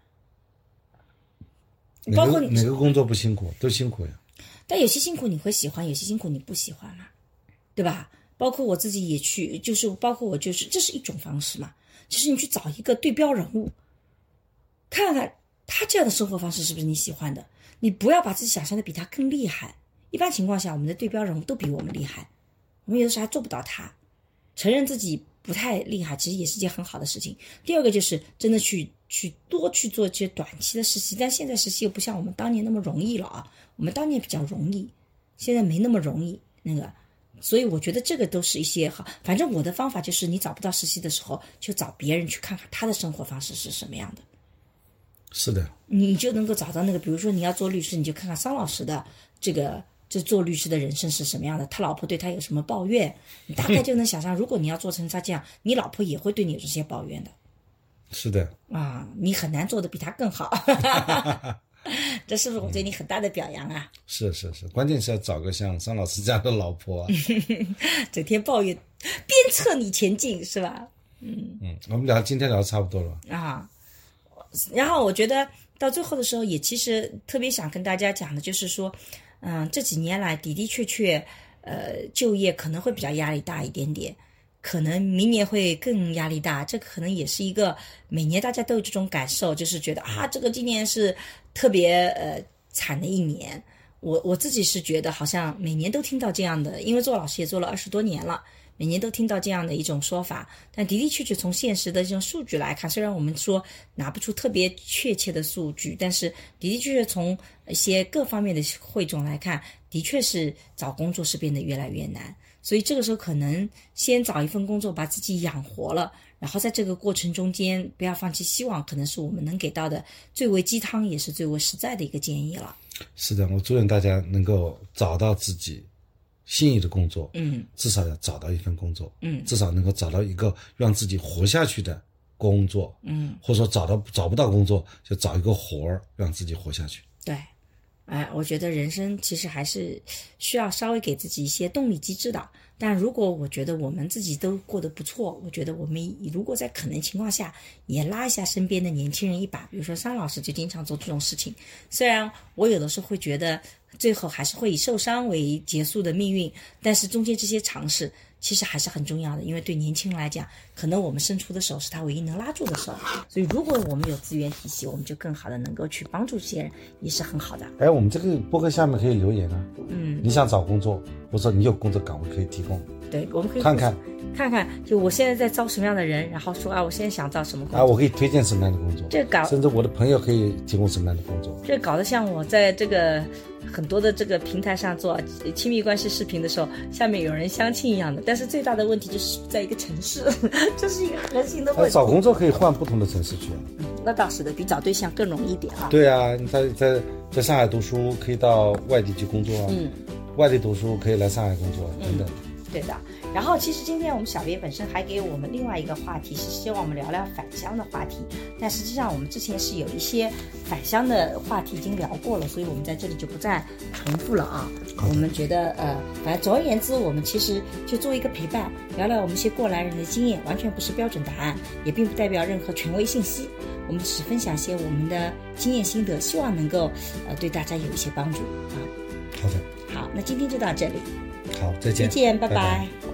包括哪个工作不辛苦？都辛苦呀。但有些辛苦你会喜欢，有些辛苦你不喜欢嘛，对吧？包括我自己也去，就是包括我就是这是一种方式嘛。其实你去找一个对标人物，看看他这样的生活方式是不是你喜欢的。你不要把自己想象的比他更厉害。一般情况下，我们的对标人物都比我们厉害，我们有的时候还做不到他。承认自己不太厉害，其实也是件很好的事情。第二个就是真的去去多去做这些短期的实习，但现在实习又不像我们当年那么容易了啊。我们当年比较容易，现在没那么容易。那个，所以我觉得这个都是一些好。反正我的方法就是，你找不到实习的时候，就找别人去看看他的生活方式是什么样的。是的，你就能够找到那个，比如说你要做律师，你就看看桑老师的这个。这做律师的人生是什么样的？他老婆对他有什么抱怨？你大概 就能想象，如果你要做成他这样，你老婆也会对你有这些抱怨的。是的。啊，你很难做的比他更好。这是不是我对你很大的表扬啊？是是是，关键是要找个像张老师这样的老婆，啊 整天抱怨，鞭策你前进，是吧？嗯嗯，我们聊今天聊的差不多了啊。然后我觉得到最后的时候，也其实特别想跟大家讲的就是说。嗯，这几年来的的确确，呃，就业可能会比较压力大一点点，可能明年会更压力大。这可能也是一个每年大家都有这种感受，就是觉得啊，这个今年是特别呃惨的一年。我我自己是觉得好像每年都听到这样的，因为做老师也做了二十多年了。每年都听到这样的一种说法，但的的确确从现实的这种数据来看，虽然我们说拿不出特别确切的数据，但是的的确确从一些各方面的汇总来看，的确是找工作是变得越来越难。所以这个时候可能先找一份工作把自己养活了，然后在这个过程中间不要放弃希望，可能是我们能给到的最为鸡汤也是最为实在的一个建议了。是的，我祝愿大家能够找到自己。心仪的工作，嗯，至少要找到一份工作，嗯，至少能够找到一个让自己活下去的工作，嗯，或者说找到找不到工作，就找一个活儿让自己活下去。对，哎，我觉得人生其实还是需要稍微给自己一些动力机制的。但如果我觉得我们自己都过得不错，我觉得我们如果在可能情况下也拉一下身边的年轻人一把，比如说桑老师就经常做这种事情。虽然我有的时候会觉得最后还是会以受伤为结束的命运，但是中间这些尝试。其实还是很重要的，因为对年轻人来讲，可能我们伸出的手是他唯一能拉住的手。所以，如果我们有资源体系，我们就更好的能够去帮助这些人，也是很好的。哎，我们这个博客下面可以留言啊。嗯，你想找工作，或者说你有工作岗位可以提供。对，我们可以看看，看看，就我现在在招什么样的人，然后说啊，我现在想招什么工作啊，我可以推荐什么样的工作。这搞，甚至我的朋友可以提供什么样的工作。这搞得像我在这个。很多的这个平台上做亲密关系视频的时候，下面有人相亲一样的。但是最大的问题就是在一个城市，这是一个核心的问题。找工作可以换不同的城市去。嗯，那倒是的，比找对象更容易一点啊。对啊，你在在在上海读书可以到外地去工作啊。嗯。外地读书可以来上海工作等等。对的。然后，其实今天我们小编本身还给我们另外一个话题，是希望我们聊聊返乡的话题。但实际上，我们之前是有一些返乡的话题已经聊过了，所以我们在这里就不再重复了啊。我们觉得，呃，反正总而言之，我们其实就作为一个陪伴，聊聊我们一些过来人的经验，完全不是标准答案，也并不代表任何权威信息。我们只分享一些我们的经验心得，希望能够呃对大家有一些帮助啊。好的，好，那今天就到这里。好，再见。再见，拜拜。